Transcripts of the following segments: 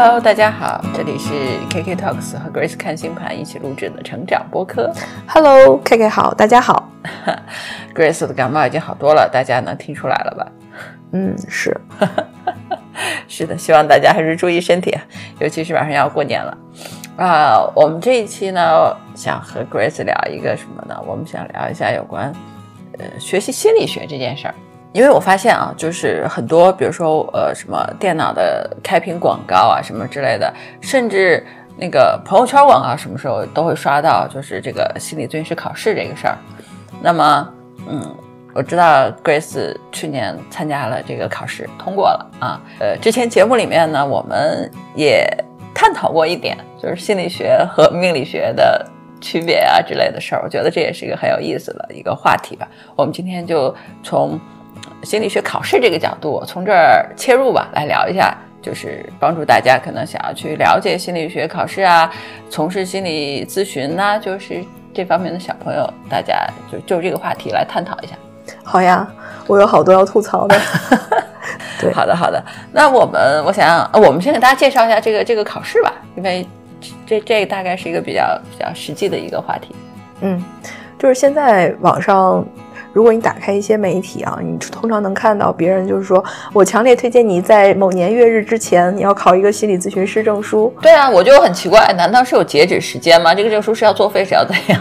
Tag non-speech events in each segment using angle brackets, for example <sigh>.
Hello，大家好，这里是 KK Talks 和 Grace 看星盘一起录制的成长播客。Hello，K K 好，大家好。<laughs> Grace 的感冒已经好多了，大家能听出来了吧？嗯，是，<laughs> 是的，希望大家还是注意身体，尤其是马上要过年了啊、我们这一期呢，想和 Grace 聊一个什么呢？我们想聊一下有关呃学习心理学这件事儿。因为我发现啊，就是很多，比如说呃，什么电脑的开屏广告啊，什么之类的，甚至那个朋友圈广告，什么时候都会刷到，就是这个心理咨询师考试这个事儿。那么，嗯，我知道 Grace 去年参加了这个考试，通过了啊。呃，之前节目里面呢，我们也探讨过一点，就是心理学和命理学的区别啊之类的事儿。我觉得这也是一个很有意思的一个话题吧。我们今天就从心理学考试这个角度，从这儿切入吧，来聊一下。就是帮助大家可能想要去了解心理学考试啊，从事心理咨询呐、就是这方面的小朋友，大家就就这个话题来探讨一下。好呀，我有好多要吐槽的。<laughs> 对好的，好的。那我们，我想，呃我们先给大家介绍一下这个这个考试吧，因为这这大概是一个比较比较实际的一个话题。嗯，就是现在网上，如果你打开一些媒体啊，你通常能看到别人就是说我强烈推荐你在某年月日之前，你要考一个心理咨询师证书。对啊，我就很奇怪，难道是有截止时间吗？这个证书是要作废，是要怎样？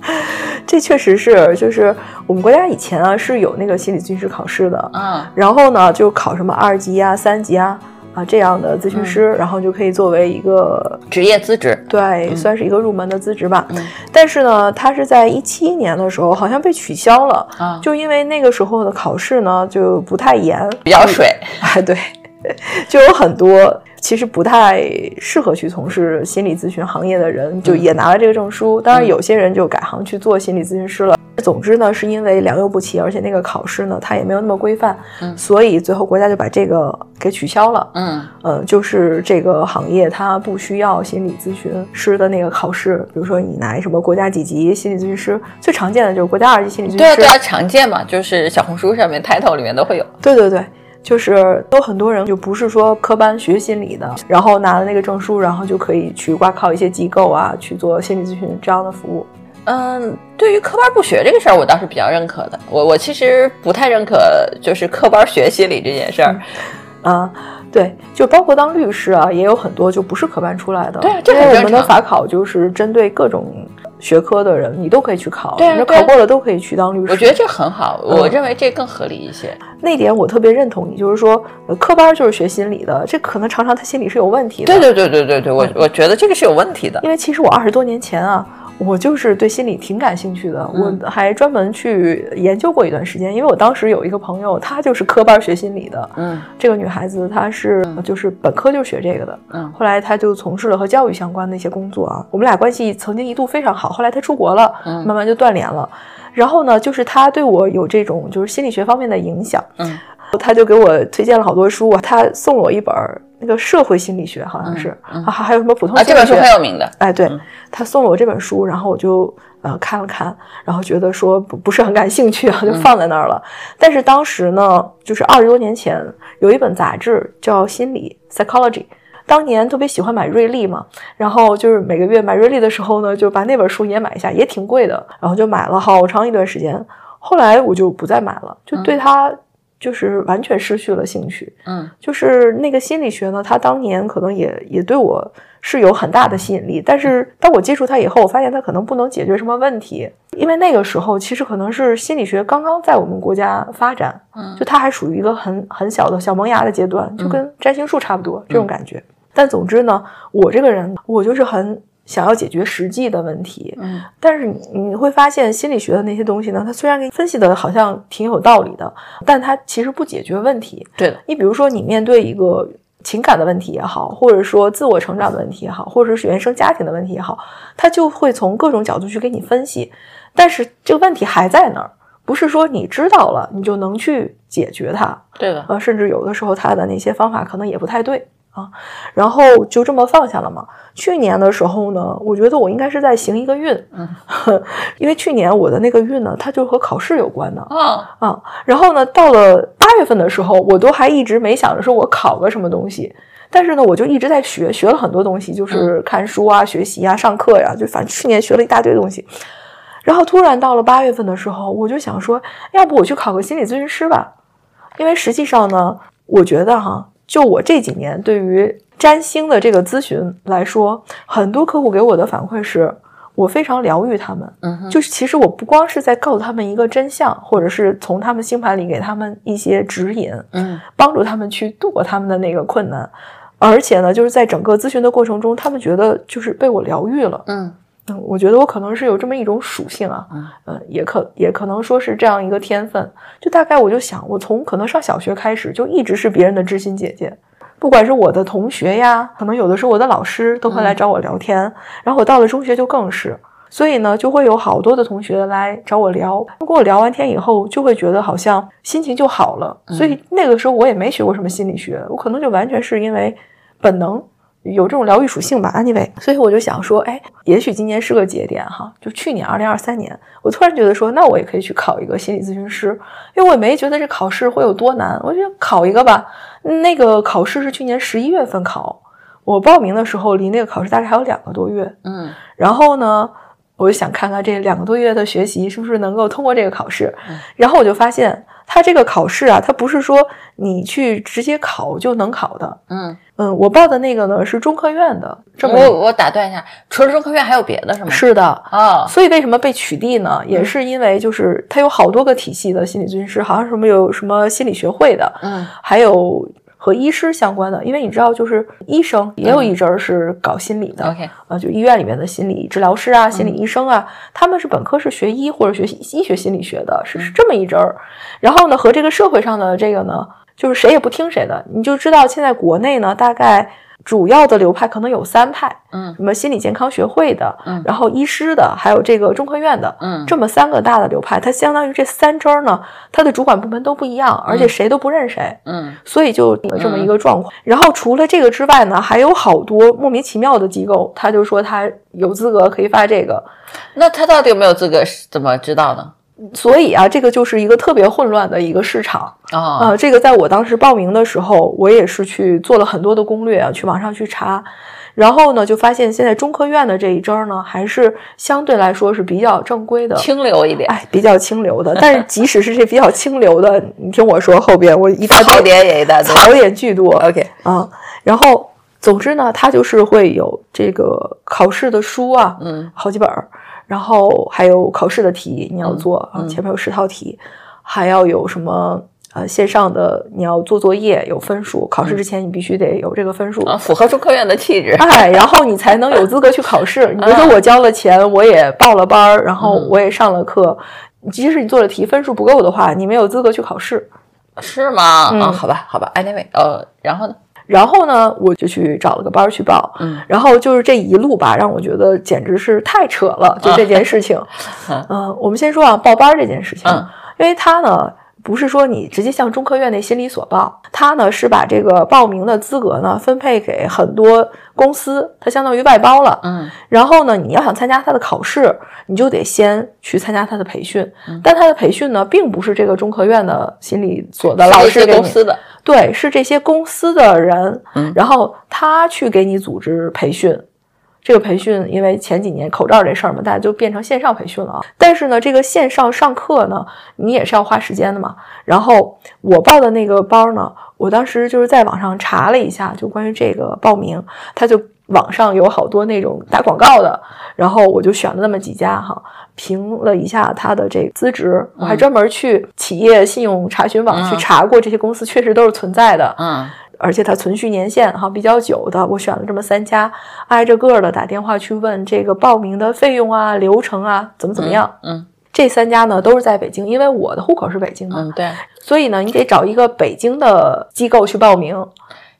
<laughs> 这确实是，就是我们国家以前啊是有那个心理咨询师考试的，嗯、然后呢就考什么二级啊、三级啊啊这样的咨询师，然后就可以作为一个职业资质。对，算是一个入门的资质吧。嗯但是呢，它是在一七年的时候好像被取消了，啊就因为那个时候的考试呢就不太严，比较水。<laughs> 哎，对，就有很多其实不太适合去从事心理咨询行业的人，就也拿了这个证书。当然，有些人就改行去做心理咨询师了。总之呢，是因为良莠不齐，而且那个考试呢，它也没有那么规范，嗯所以最后国家就把这个给取消了。嗯呃，就是这个行业它不需要心理咨询师的那个考试，比如说你拿什么国家几级心理咨询师，最常见的就是国家二级心理咨询师。对啊对啊，常见嘛，就是小红书上面 title 里面都会有。对对对就是都很多人就不是说科班学心理的，然后拿了那个证书，然后就可以去挂靠一些机构啊去做心理咨询这样的服务。嗯，对于科班不学这个事儿，我倒是比较认可的。我我其实不太认可就是科班学心理这件事儿。啊，对，就包括当律师啊，也有很多就不是科班出来的。对啊这因为很正常我们的法考就是针对各种学科的人，你都可以去考，那对啊对啊考过了都可以去当律师。我觉得这很好，嗯我认为这更合理一些。那点我特别认同你，就是说，呃科班就是学心理的，这可能常常他心理是有问题的。对对对对对对，我我觉得这个是有问题的。因为其实我二十多年前啊，我就是对心理挺感兴趣的，嗯我还专门去研究过一段时间。因为我当时有一个朋友，她就是科班学心理的，嗯这个女孩子她是就是本科就学这个的，嗯后来她就从事了和教育相关的一些工作啊。我们俩关系曾经一度非常好，后来她出国了，嗯慢慢就断联了。然后呢，就是她对我有这种就是心理学方面的影响，嗯她就给我推荐了好多书啊，他送了我一本儿那个社会心理学，好像是，嗯嗯还还有什么普通啊，这本书心理学，很有名的。哎，对、嗯他送了我这本书，然后我就呃看了看，然后觉得说不不是很感兴趣啊，就放在那儿了。但是当时呢，就是二十多年前有一本杂志叫《心理 Psychology》。当年特别喜欢买瑞丽嘛，然后就是每个月买瑞丽的时候呢，就把那本书也买一下，也挺贵的，然后就买了好长一段时间。后来我就不再买了，就对它就是完全失去了兴趣。嗯。就是那个心理学呢，它当年可能也也对我是有很大的吸引力，但是当我接触它以后，我发现它可能不能解决什么问题，因为那个时候其实可能是心理学刚刚在我们国家发展，嗯。就它还属于一个很很小的小萌芽的阶段，就跟占星术差不多、这种感觉。但总之呢，我这个人我就是很想要解决实际的问题，嗯但是你你会发现，心理学的那些东西呢，它虽然给你分析的好像挺有道理的，但它其实不解决问题。对的。你比如说，你面对一个情感的问题也好，或者说自我成长的问题也好，或者是原生家庭的问题也好，它就会从各种角度去给你分析。但是这个问题还在那儿，不是说你知道了你就能去解决它。对的。呃，甚至有的时候它的那些方法可能也不太对啊，然后就这么放下了嘛。去年的时候呢，我觉得我应该是在行一个运，嗯，<laughs> 因为去年我的那个运呢，它就和考试有关的哦，啊。然后呢，到了八月份的时候，我都还一直没想着说我考个什么东西。但是呢，我就一直在学，学了很多东西，就是看书啊、学习啊、上课呀，就反正去年学了一大堆东西。然后突然到了八月份的时候，我就想说，要不我去考个心理咨询师吧？因为实际上呢，我觉得哈，就我这几年对于占星的这个咨询来说，很多客户给我的反馈是我非常疗愈他们。嗯就是其实我不光是在告诉他们一个真相，或者是从他们星盘里给他们一些指引，嗯帮助他们去度过他们的那个困难，而且呢，就是在整个咨询的过程中，他们觉得就是被我疗愈了。嗯嗯，我觉得我可能是有这么一种属性啊，嗯呃，也可也可能说是这样一个天分。就大概我就想，我从可能上小学开始就一直是别人的知心姐姐，不管是我的同学呀，可能有的时候我的老师都会来找我聊天，然后我到了中学就更是。所以呢，就会有好多的同学来找我聊，跟我聊完天以后，就会觉得好像心情就好了。所以那个时候我也没学过什么心理学，我可能就完全是因为本能有这种疗愈属性吧。Anyway，所以我就想说，哎，也许今年是个节点哈。就去年二零二三年，我突然觉得说，那我也可以去考一个心理咨询师，因为我也没觉得这考试会有多难，我就考一个吧。那个考试是去年十一月份考，我报名的时候离那个考试大概还有两个多月。嗯然后呢，我就想看看这两个多月的学习是不是能够通过这个考试。然后我就发现，它这个考试啊，它不是说你去直接考就能考的。嗯，嗯，我报的那个呢是中科院的，这么我我打断一下，除了中科院还有别的是吗？是的。哦，所以为什么被取缔呢？也是因为就是它有好多个体系的心理咨询师，好像什么有什么心理学会的，嗯还有和医师相关的。因为你知道，就是医生也有一阵儿是搞心理的，，OK，啊，就医院里面的心理治疗师啊、心理医生啊，他们是本科是学医或者学医学心理学的，是是这么一阵儿。然后呢，和这个社会上的这个呢，就是谁也不听谁的，你就知道现在国内呢，大概主要的流派可能有三派，嗯什么心理健康学会的，嗯然后医师的，还有这个中科院的，嗯这么三个大的流派，它相当于这三支呢，它的主管部门都不一样，而且谁都不认谁。嗯所以就有这么一个状况。然后除了这个之外呢，还有好多莫名其妙的机构，他就说他有资格可以发这个。那他到底有没有资格？怎么知道呢？所以啊，这个就是一个特别混乱的一个市场哦，啊、这个在我当时报名的时候，我也是去做了很多的攻略啊，去网上去查。然后呢，就发现现在中科院的这一招儿呢，还是相对来说是比较正规的，清流一点，哎，比较清流的。但是即使是这比较清流的，你听我说，后边我一大堆槽点也一大堆。槽点巨多。OK，啊，然后总之呢，它就是会有这个考试的书啊，嗯好几本儿，然后还有考试的题你要做啊，嗯前面有十套题，还要有什么呃线上的你要做作业有分数，考试之前你必须得有这个分数。啊，符合中科院的气质。<laughs> 哎，然后你才能有资格去考试。<laughs> 你别说我交了钱，我也报了班儿，然后我也上了课，即使你做的题分数不够的话，你没有资格去考试。是吗？嗯啊，好吧，好吧。Anyway，呃，然后呢？然后呢，我就去找了个班儿去报，嗯，然后就是这一路吧，让我觉得简直是太扯了，<laughs> 就这件事情。嗯。嗯、我们先说啊，报班儿这件事情，嗯。因为他呢不是说你直接向中科院那心理所报，他呢是把这个报名的资格呢分配给很多公司，它相当于外包了。嗯。然后呢，你要想参加他的考试，你就得先去参加他的培训。嗯。但他的培训呢，并不是这个中科院的心理所的老师给你公司的，对，是这些公司的人，嗯然后他去给你组织培训。这个培训，因为前几年口罩这事儿嘛，大家就变成线上培训了啊。但是呢，这个线上上课呢，你也是要花时间的嘛。然后我报的那个班儿呢，我当时就是在网上查了一下，就关于这个报名，他就网上有好多那种打广告的，然后我就选了那么几家哈，评了一下他的这个资质，我还专门去企业信用查询网去嗯查过，这些公司确实都是存在的。嗯而且它存续年限哈比较久的，我选了这么三家，挨着个的打电话去问这个报名的费用啊、流程啊怎么怎么样。嗯这三家呢都是在北京，因为我的户口是北京嘛，嗯，对，所以呢你得找一个北京的机构去报名，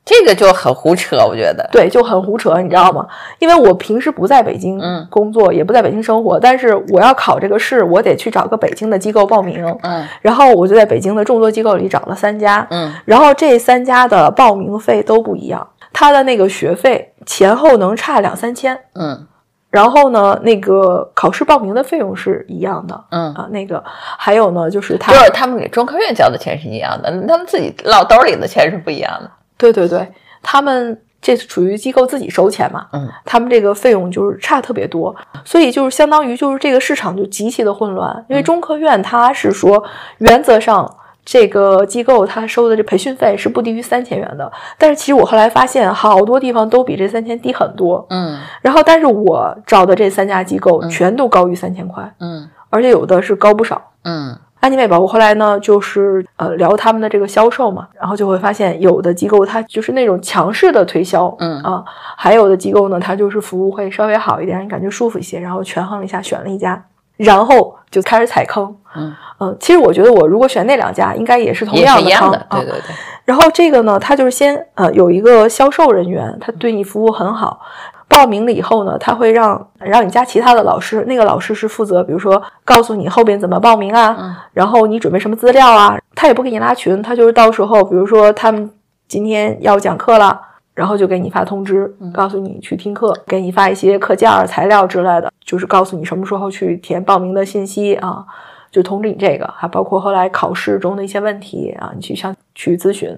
这个就很胡扯，我觉得。对，就很胡扯，你知道吗？因为我平时不在北京嗯。工作，也不在北京生活，但是我要考这个试，我得去找个北京的机构报名，嗯。然后我就在北京的众多机构里找了三家，嗯。然后这三家的报名费都不一样，他的那个学费前后能差两三千，嗯。然后呢，那个考试报名的费用是一样的。嗯，啊，那个还有呢，就是他就是他们给中科院交的钱是一样的，他们自己落兜里的钱是不一样的。对对对，他们这属于机构自己收钱嘛，嗯，他们这个费用就是差特别多，所以就是相当于就是这个市场就极其的混乱，因为中科院它是说原则上。这个机构他收的这培训费是不低于三千元的，但是其实我后来发现好多地方都比这三千低很多。嗯然后，但是我找的这三家机构全都高于三千块，嗯而且有的是高不少。嗯安妮美宝，我后来呢就是呃聊他们的这个销售嘛，然后就会发现有的机构它就是那种强势的推销，嗯啊，还有的机构呢它就是服务会稍微好一点，让你感觉舒服一些，然后权衡了一下选了一家，然后就开始踩坑。嗯嗯，其实我觉得我如果选那两家，应该也是同样的坑一样的，对啊。对对，然后这个呢，他就是先呃有一个销售人员，他对你服务很好。报名了以后呢，他会让让你加其他的老师，那个老师是负责，比如说告诉你后边怎么报名啊，嗯然后你准备什么资料啊，他也不给你拉群，他就是到时候比如说他们今天要讲课了，然后就给你发通知，告诉你去听课，给你发一些课件儿、材料之类的，就是告诉你什么时候去填报名的信息啊，就通知你这个，还包括后来考试中的一些问题啊，你去向去咨询。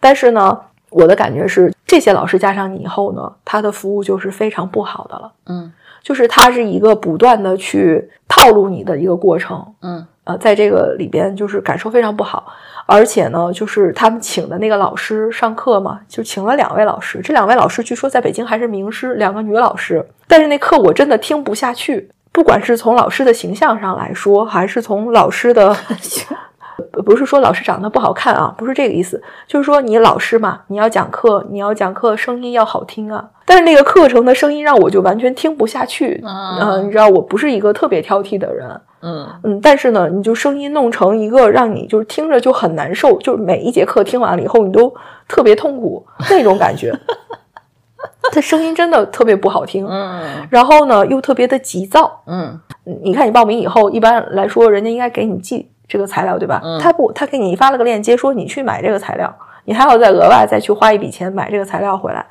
但是呢，我的感觉是，这些老师加上你以后呢，他的服务就是非常不好的了，嗯。就是他是一个不断的去套路你的一个过程，嗯。呃，在这个里边就是感受非常不好，而且呢，就是他们请的那个老师上课嘛，就请了两位老师，这两位老师据说在北京还是名师，两个女老师，但是那课我真的听不下去，不管是从老师的形象上来说，还是从老师的。<laughs> 不不是说老师长得不好看啊，不是这个意思，就是说你老师嘛，你要讲课，你要讲课，声音要好听啊。但是那个课程的声音让我就完全听不下去，啊嗯、你知道我不是一个特别挑剔的人，嗯嗯，但是呢，你就声音弄成一个让你就是听着就很难受，就是每一节课听完了以后你都特别痛苦那种感觉。<laughs> 他声音真的特别不好听，嗯然后呢又特别的急躁。嗯嗯你看你报名以后，一般来说人家应该给你寄这个材料，对吧？嗯他不，他给你发了个链接，说你去买这个材料，你还要再额外再去花一笔钱买这个材料回来。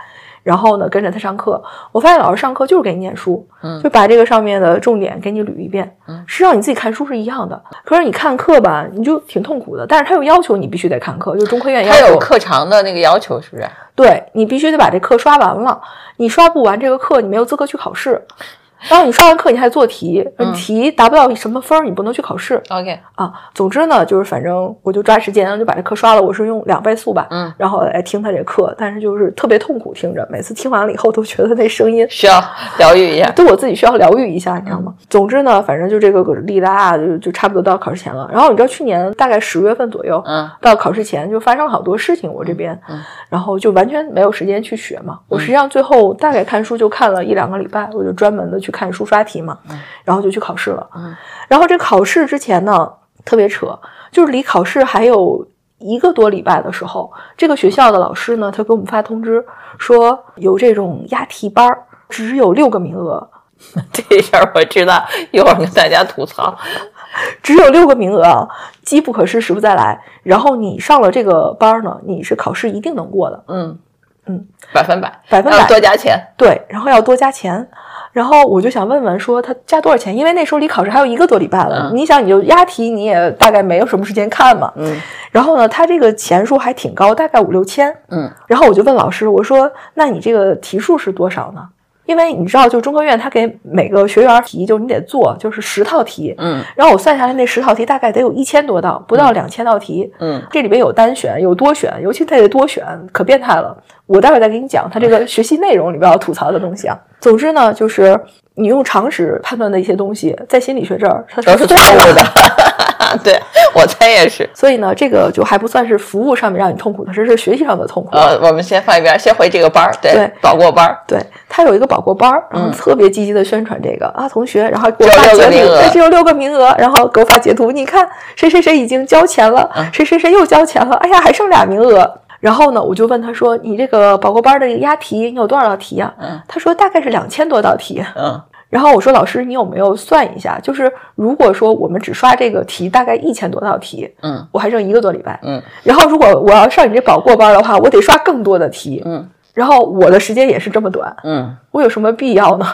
然后呢，跟着他上课，我发现老师上课就是给你念书，嗯就把这个上面的重点给你捋一遍，嗯实际上你自己看书是一样的。可是你看课吧，你就挺痛苦的。但是他又要求你必须得看课，就是中科院要求他有课长的那个要求，是不是？对你必须得把这课刷完了，你刷不完这个课，你没有资格去考试。然后你刷完课，你还做题，嗯题达不到什么分儿，你不能去考试 OK，啊。总之呢，就是反正我就抓时间就把这课刷了，我是用两倍速吧，嗯，然后来听他这课，但是就是特别痛苦听着，每次听完了以后都觉得那声音需要疗愈一下。<laughs> 对我自己需要疗愈一下，你知道吗？总之呢，反正就这个力拉啊，就就差不多到考试前了。然后你知道去年大概十月份左右，嗯到考试前就发生了好多事情，我这边，嗯然后就完全没有时间去学嘛。我实际上最后大概看书就看了一两个礼拜，我就专门的去看书刷题嘛，然后就去考试了。嗯然后这考试之前呢，特别扯，就是离考试还有一个多礼拜的时候，这个学校的老师呢，他给我们发通知说有这种押题班儿，只有六个名额，<laughs> 这事儿我知道，一会儿跟大家吐槽。<laughs> 只有六个名额啊，机不可失，时不再来。然后你上了这个班儿呢，你是考试一定能过的，嗯嗯，百分百，百分百多加钱。对，然后要多加钱。然后我就想问问说他加多少钱？因为那时候离考试还有一个多礼拜了，嗯你想你就押题，你也大概没有什么时间看嘛。嗯然后呢，他这个钱数还挺高，大概五六千。嗯然后我就问老师，我说：“那你这个题数是多少呢？”因为你知道，就中科院他给每个学员题，就是你得做，就是十套题。嗯然后我算下来，那十套题大概得有一千多道，不到两千道题。嗯这里边有单选，有多选，尤其它得多选，可变态了。我待会儿再给你讲他这个学习内容里边要吐槽的东西啊。总之呢，就是你用常识判断的一些东西，在心理学这儿它都是错错误的。<laughs> 对我猜也是。所以呢，这个就还不算是服务上面让你痛苦的，这是学习上的痛苦。呃，我们先放一边，先回这个班儿，对，对保过班儿。对他有一个保过班儿，然后嗯特别积极的宣传这个、啊，同学，然后给我发截图，只有六个名额，然后给我发截图，你看谁谁谁已经交钱了，嗯谁谁谁又交钱了，哎呀，还剩俩名额。然后呢，我就问他说：“你这个保过班儿的押题，你有多少道题呀、嗯他说：“大概是两千多道题。嗯”然后我说：“老师，你有没有算一下？就是如果说我们只刷这个题，大概一千多道题，嗯我还剩一个多礼拜。嗯然后如果我要上你这保过班儿的话，我得刷更多的题。嗯然后我的时间也是这么短，嗯，我有什么必要呢？”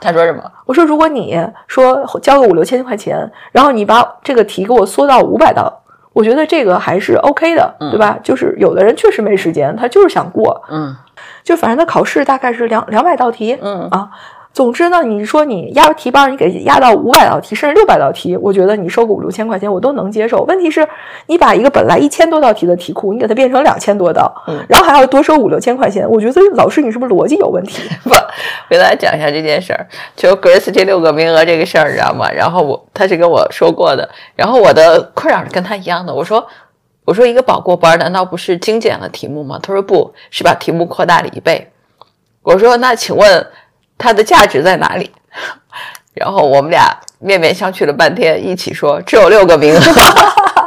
他说什么？<laughs> 我说，如果你说交个五六千块钱，然后你把这个题给我缩到五百道，我觉得这个还是 OK 的，嗯对吧？就是有的人确实没时间，他就是想过。嗯就反正他考试大概是两两百道题，嗯啊。总之呢，你说你压题班，你给压到五百道题，甚至六百道题，我觉得你收个五六千块钱我都能接受。问题是，你把一个本来一千多道题的题库，你给它变成两千多道，嗯然后还要多收五六千块钱，我觉得老师你是不是逻辑有问题？<laughs> 不，给大家讲一下这件事儿，就 Grace 这六个名额这个事儿，你知道吗？然后我他是跟我说过的，然后我的困扰是跟他一样的。我说我说一个保过班难道不是精简了题目吗？他说不是把题目扩大了一倍。我说那请问它的价值在哪里？<laughs> 然后我们俩面面相觑了半天，一起说只有六个名额。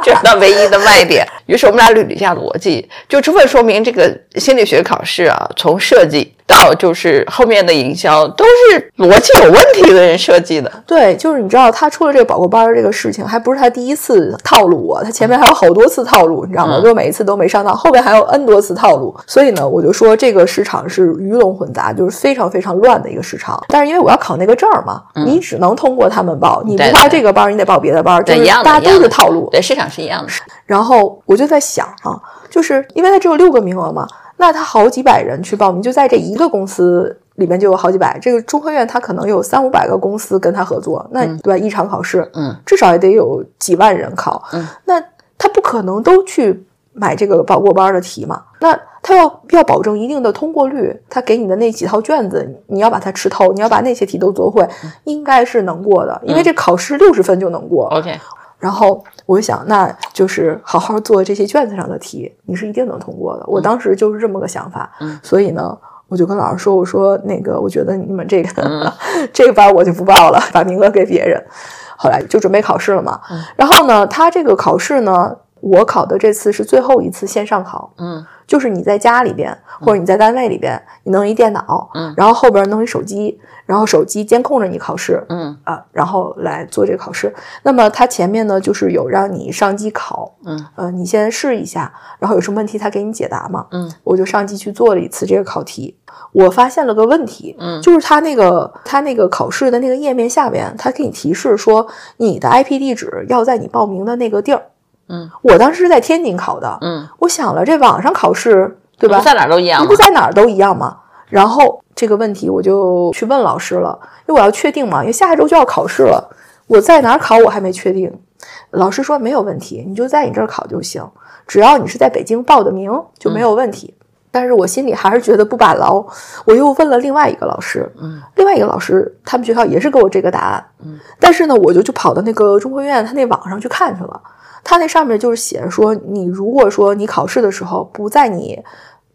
这是它唯一的卖点。于是我们俩捋了一下逻辑，就充分说明这个心理学考试啊，从设计到就是后面的营销，都是逻辑有问题的人设计的。对，就是你知道他出了这个保过班儿这个事情，还不是他第一次套路我，他前面还有好多次套路，你知道吗？嗯就每一次都没上当，后面还有 N 多次套路。所以呢，我就说这个市场是鱼龙混杂，就是非常非常乱的一个市场。但是因为我要考那个证儿嘛，你只能通过他们报，你不报这个班儿，你得报别的班对，是一样的，大家都是套路。对，市场是一样的。然后我就在想啊，就是因为它只有六个名额嘛，那他好几百人去报名，就在这一个公司里面就有好几百。这个中科院他可能有三五百个公司跟他合作，那、对吧？一场考试，嗯，至少也得有几万人考，嗯，那他不可能都去买这个报过班的题嘛？那他要要保证一定的通过率，他给你的那几套卷子，你要把它吃透，你要把那些题都做会，应该是能过的，因为这考试六十分就能过。OK，然后我就想，那就是好好做这些卷子上的题，你是一定能通过的。我当时就是这么个想法，嗯所以呢，我就跟老师说，我说那个，我觉得你们这个、嗯 <laughs> 这个班我就不报了，把名额给别人。后来就准备考试了嘛，嗯然后呢，他这个考试呢，我考的这次是最后一次线上考，嗯。就是你在家里边或者你在单位里边，你弄一电脑，嗯。然后后边弄一手机，然后手机监控着你考试，嗯。啊，然后来做这个考试。那么它前面呢，就是有让你上机考，嗯，呃，你先试一下，然后有什么问题他给你解答嘛，嗯，我就上机去做了一次这个考题。我发现了个问题，嗯。就是它那个它那个考试的那个页面下边，它给你提示说你的 IP 地址要在你报名的那个地儿。嗯，我当时是在天津考的，嗯，我想了，这网上考试对吧？不在哪儿都一样你不在哪儿都一样吗？然后这个问题我就去问老师了，因为我要确定嘛，因为下一周就要考试了，我在哪儿考我还没确定。老师说没有问题，你就在你这儿考就行，只要你是在北京报的名就没有问题。但是我心里还是觉得不把牢，我又问了另外一个老师，嗯，另外一个老师他们学校也是给我这个答案，嗯，但是呢，我就就跑到那个中科院他那网上去看去了，他那上面就是写说，你如果说你考试的时候不在你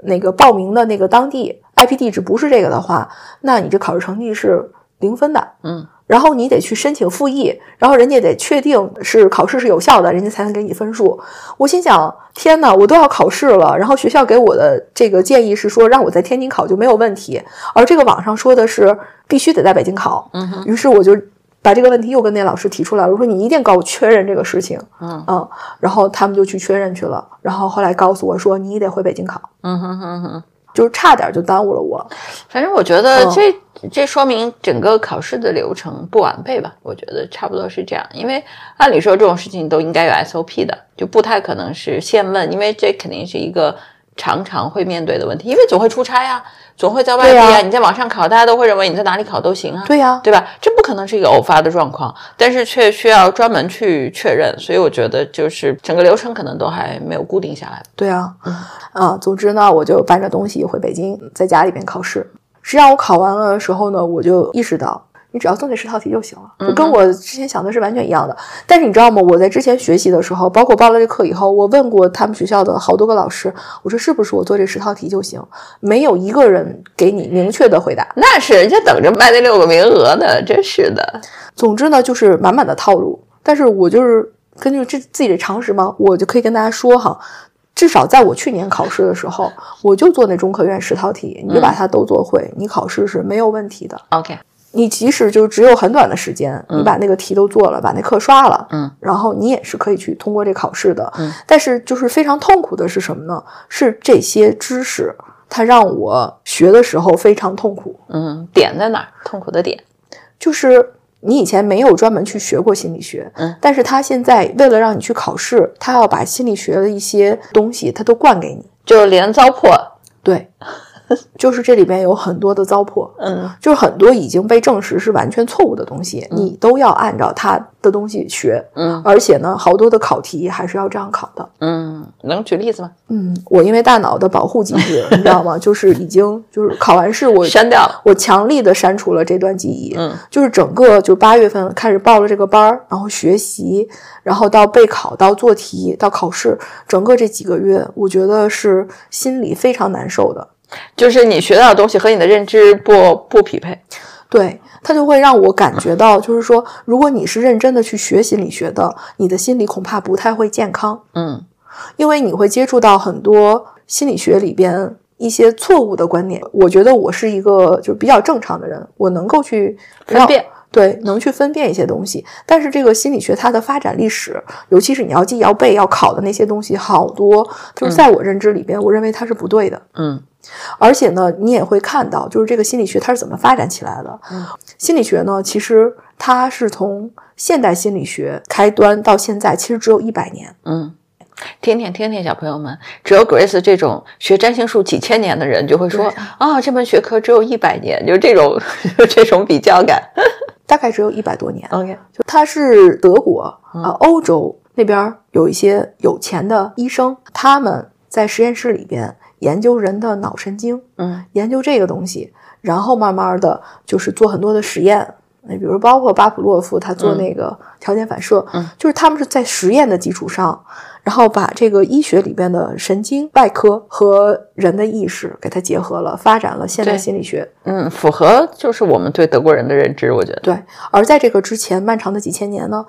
那个报名的那个当地 IP 地址不是这个的话，那你这考试成绩是零分的。嗯，然后你得去申请复议，然后人家得确定是考试是有效的，人家才能给你分数。我心想，天哪，我都要考试了，然后学校给我的这个建议是说让我在天津考就没有问题，而这个网上说的是必须得在北京考。嗯哼于是我就把这个问题又跟那老师提出来了，我说你一定告我确认这个事情。嗯然后他们就去确认去了，然后后来告诉我说你得回北京考，嗯哼哼哼。就是差点就耽误了我。反正我觉得嗯这、这说明整个考试的流程不完备吧？我觉得差不多是这样，因为按理说这种事情都应该有 SOP 的，就不太可能是现问，因为这肯定是一个常常会面对的问题，因为总会出差呀，总会在外地对呀你在网上考，大家都会认为你在哪里考都行啊，对呀、对吧？这不可能是一个偶发的状况，但是却需要专门去确认，所以我觉得就是整个流程可能都还没有固定下来。对啊，啊，总之呢，我就搬着东西回北京，在家里边考试。实际上我考完了的时候呢，我就意识到，你只要做那十套题就行了，就跟我之前想的是完全一样的。但是你知道吗？我在之前学习的时候，包括报了这课以后，我问过他们学校的好多个老师，我说是不是我做这十套题就行？没有一个人给你明确的回答。那是人家等着卖那六个名额呢，真是的。总之呢，就是满满的套路。但是我就是根据这自己的常识嘛，我就可以跟大家说哈，至少在我去年考试的时候，我就做那中科院十套题，你就把它都做会，你考试是没有问题的。OK，你即使就只有很短的时间，你把那个题都做了，把那课刷了，嗯，然后你也是可以去通过这考试的。嗯，但是就是非常痛苦的是什么呢？是这些知识，它让我学的时候非常痛苦。嗯，点在哪儿？痛苦的点。就是你以前没有专门去学过心理学，嗯，但是他现在为了让你去考试，他要把心理学的一些东西他都灌给你。就是连糟粕，对，<laughs> 就是这里边有很多的糟粕，嗯就是很多已经被证实是完全错误的东西，你都要按照它的东西学，嗯而且呢，好多的考题还是要这样考的。嗯，能举例子吗？嗯，我因为大脑的保护机制，<laughs> 你知道吗？就是已经就是考完试我删掉了。我强力的删除了这段记忆，嗯就是整个就八月份开始报了这个班儿，然后学习，然后到备考，到做题，到考试，整个这几个月，我觉得是心里非常难受的。就是你学到的东西和你的认知不不匹配。对，它就会让我感觉到，就是说，如果你是认真的去学心理学的，你的心理恐怕不太会健康，嗯因为你会接触到很多心理学里边一些错误的观点。我觉得我是一个就比较正常的人，我能够去分辨。对，能去分辨一些东西，但是这个心理学它的发展历史，尤其是你要记、要背、要考的那些东西，好多就是在我认知里边，我认为它是不对的。嗯而且呢，你也会看到，就是这个心理学它是怎么发展起来的。嗯心理学呢，其实它是从现代心理学开端到现在，其实只有一百年。嗯，听听听听，小朋友们，只有 Grace 这种学占星术几千年的人就会说啊，这门学科只有一百年，就这种就这种比较感。<laughs> 大概只有一百多年，OK，就它是德国啊、呃欧洲那边有一些有钱的医生，他们在实验室里边研究人的脑神经，嗯研究这个东西，然后慢慢的就是做很多的实验。那比如包括巴甫洛夫他做那个条件反射，嗯就是他们是在实验的基础上，然后把这个医学里边的神经外科和人的意识给它结合了，发展了现代心理学。嗯，符合就是我们对德国人的认知，我觉得。对，而在这个之前漫长的几千年呢，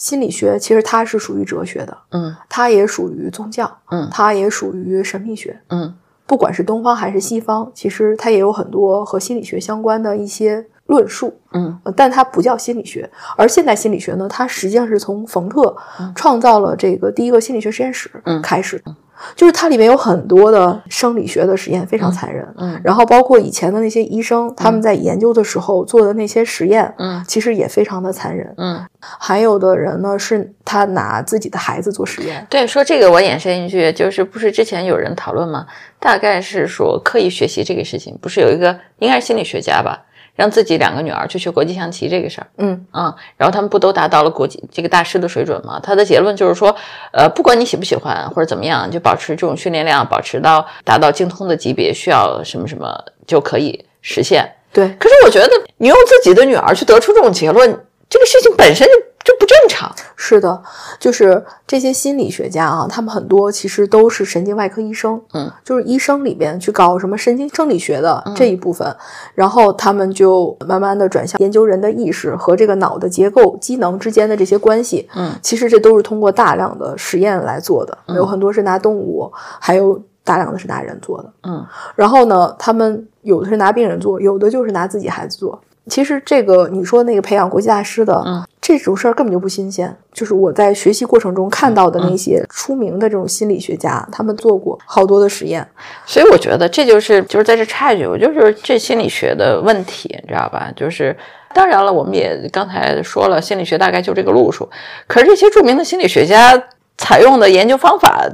心理学其实它是属于哲学的，嗯。它也属于宗教，嗯。它也属于神秘学。嗯。不管是东方还是西方，其实它也有很多和心理学相关的一些论述，嗯。呃但它不叫心理学。而现代心理学呢，它实际上是从冯特嗯。创造了这个第一个心理学实验室嗯。开始的。就是它里面有很多的生理学的实验，非常残忍。嗯然后包括以前的那些医生，他们在研究的时候做的那些实验，嗯其实也非常的残忍。嗯，还有的人呢，是他拿自己的孩子做实验，对，说这个我延伸一句，就是不是之前有人讨论吗？大概是说刻意学习这个事情，不是有一个应该是心理学家吧，让自己两个女儿去学国际象棋这个事儿。嗯啊、然后他们不都达到了国际这个大师的水准吗？他的结论就是说，呃，不管你喜不喜欢或者怎么样，就保持这种训练量，保持到达到精通的级别，需要什么什么就可以实现。对，可是我觉得你用自己的女儿去得出这种结论，这个事情本身就就不正常。是的，就是这些心理学家啊，他们很多其实都是神经外科医生，嗯，就是医生里边去搞什么神经生理学的这一部分，然后他们就慢慢的转向研究人的意识和这个脑的结构、机能之间的这些关系，嗯，其实这都是通过大量的实验来做的，有很多是拿动物，还有大量的是拿人做的，嗯然后呢，他们有的是拿病人做，有的就是拿自己孩子做。其实这个你说那个培养国际大师的，嗯这种事儿根本就不新鲜。就是我在学习过程中看到的那些出名的这种心理学家，他们做过好多的实验。所以我觉得这就是就是在这插一句，我就是这心理学的问题，你知道吧？就是当然了，我们也刚才说了，心理学大概就这个路数，可是这些著名的心理学家采用的研究方法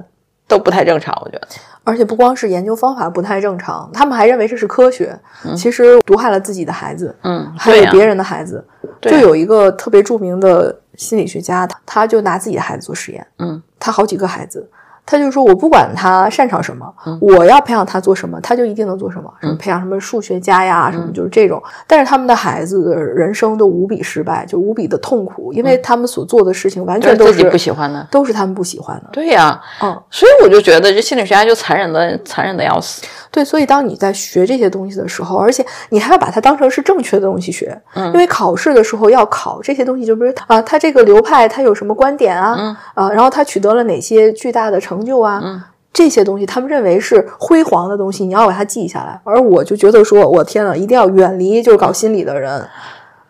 都不太正常，我觉得。而且不光是研究方法不太正常，他们还认为这是科学，其实毒害了自己的孩子，嗯，还有别人的孩子。就有一个特别著名的心理学家，他他就拿自己的孩子做实验，嗯，他好几个孩子，他就说我不管他擅长什么，嗯我要培养他做什么，他就一定能做什么，什么培养什么数学家呀，什么就是这种。但是他们的孩子的人生都无比失败，就无比的痛苦，因为他们所做的事情完全都是就是自己不喜欢的。都是他们不喜欢的。对呀、嗯，所以我就觉得这心理学家就残忍的残忍的要死。对，所以当你在学这些东西的时候，而且你还要把它当成是正确的东西学，嗯因为考试的时候要考这些东西，就比如啊，他这个流派他有什么观点啊，嗯啊，然后他取得了哪些巨大的成就啊，嗯。这些东西他们认为是辉煌的东西，你要把它记下来。而我就觉得说，我天呐，一定要远离就是搞心理的人，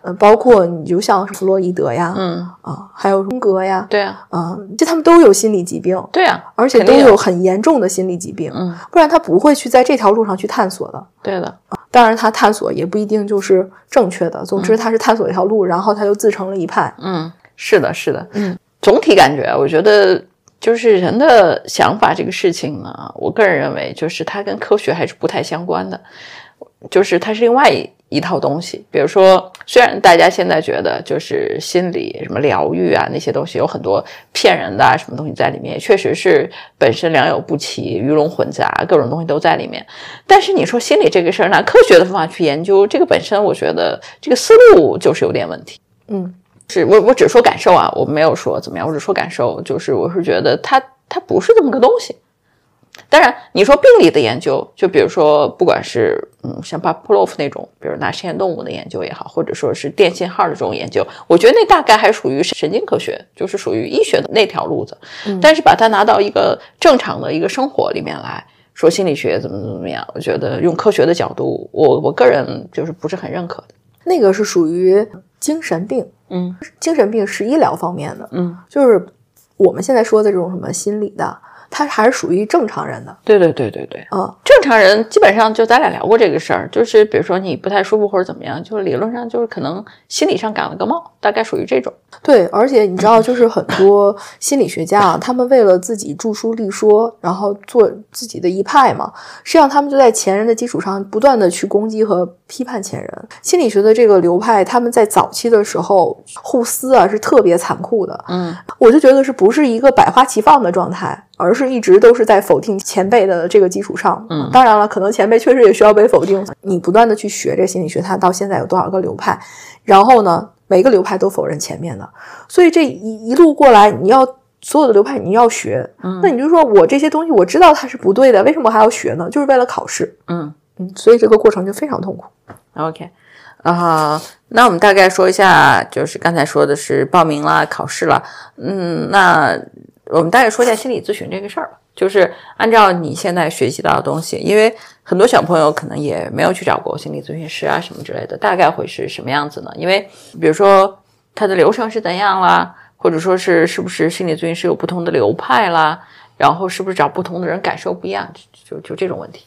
嗯、包括你就像弗洛伊德呀，嗯，啊，还有荣格呀，对啊，啊，就他们都有心理疾病，对啊，而且都有很严重的心理疾病，嗯，不然他不会去在这条路上去探索的。对的，当然，他探索也不一定就是正确的。总嗯。之，他是探索一条路，然后他就自成了一派。嗯，是的，是的，嗯，总体感觉我觉得就是人的想法这个事情呢，我个人认为，就是它跟科学还是不太相关的，就是它是另外一一套东西。比如说，虽然大家现在觉得就是心理什么疗愈啊那些东西有很多骗人的啊什么东西在里面，确实是本身良莠不齐、鱼龙混杂，各种东西都在里面。但是你说心理这个事儿，拿科学的方法去研究，这个本身我觉得这个思路就是有点问题。嗯，是我我只说感受啊，我没有说怎么样，我只说感受，就是我是觉得它它不是这么个东西。当然，你说病理的研究，就比如说，不管是嗯像巴甫洛夫那种，比如拿实验动物的研究也好，或者说是电信号的这种研究，我觉得那大概还属于神经科学，就是属于医学的那条路子。但是把它拿到一个正常的一个生活里面来说心理学怎么怎么样，我觉得用科学的角度，我我个人就是不是很认可的。那个是属于精神病，嗯。精神病是医疗方面的，嗯，就是我们现在说的这种什么心理的，它还是属于正常人的，对对对对对。嗯，正常人基本上就咱俩聊过这个事儿，就是比如说你不太舒服或者怎么样，就是理论上就是可能心理上感了个冒，大概属于这种。对，而且你知道，就是很多心理学家啊，他们为了自己著书立说，然后做自己的一派嘛，实际上他们就在前人的基础上不断的去攻击和批判前人。心理学的这个流派，他们在早期的时候互撕啊是特别残酷的，嗯我就觉得是不是一个百花齐放的状态，而是一直都是在否定前辈的这个基础上。嗯当然了，可能前辈确实也需要被否定。你不断的去学这心理学，它到现在有多少个流派，然后呢，每个流派都否认前面的，所以这一一路过来，你要所有的流派你要学，嗯那你就说我这些东西我知道它是不对的，为什么还要学呢？就是为了考试。嗯嗯，所以这个过程就非常痛苦。，OK。啊、那我们大概说一下，就是刚才说的是报名啦、考试啦，嗯，那我们大概说一下心理咨询这个事儿吧。就是按照你现在学习到的东西，因为很多小朋友可能也没有去找过心理咨询师啊什么之类的，大概会是什么样子呢？因为比如说它的流程是怎样啦，或者说是是不是心理咨询师有不同的流派啦，然后是不是找不同的人感受不一样，就就就这种问题。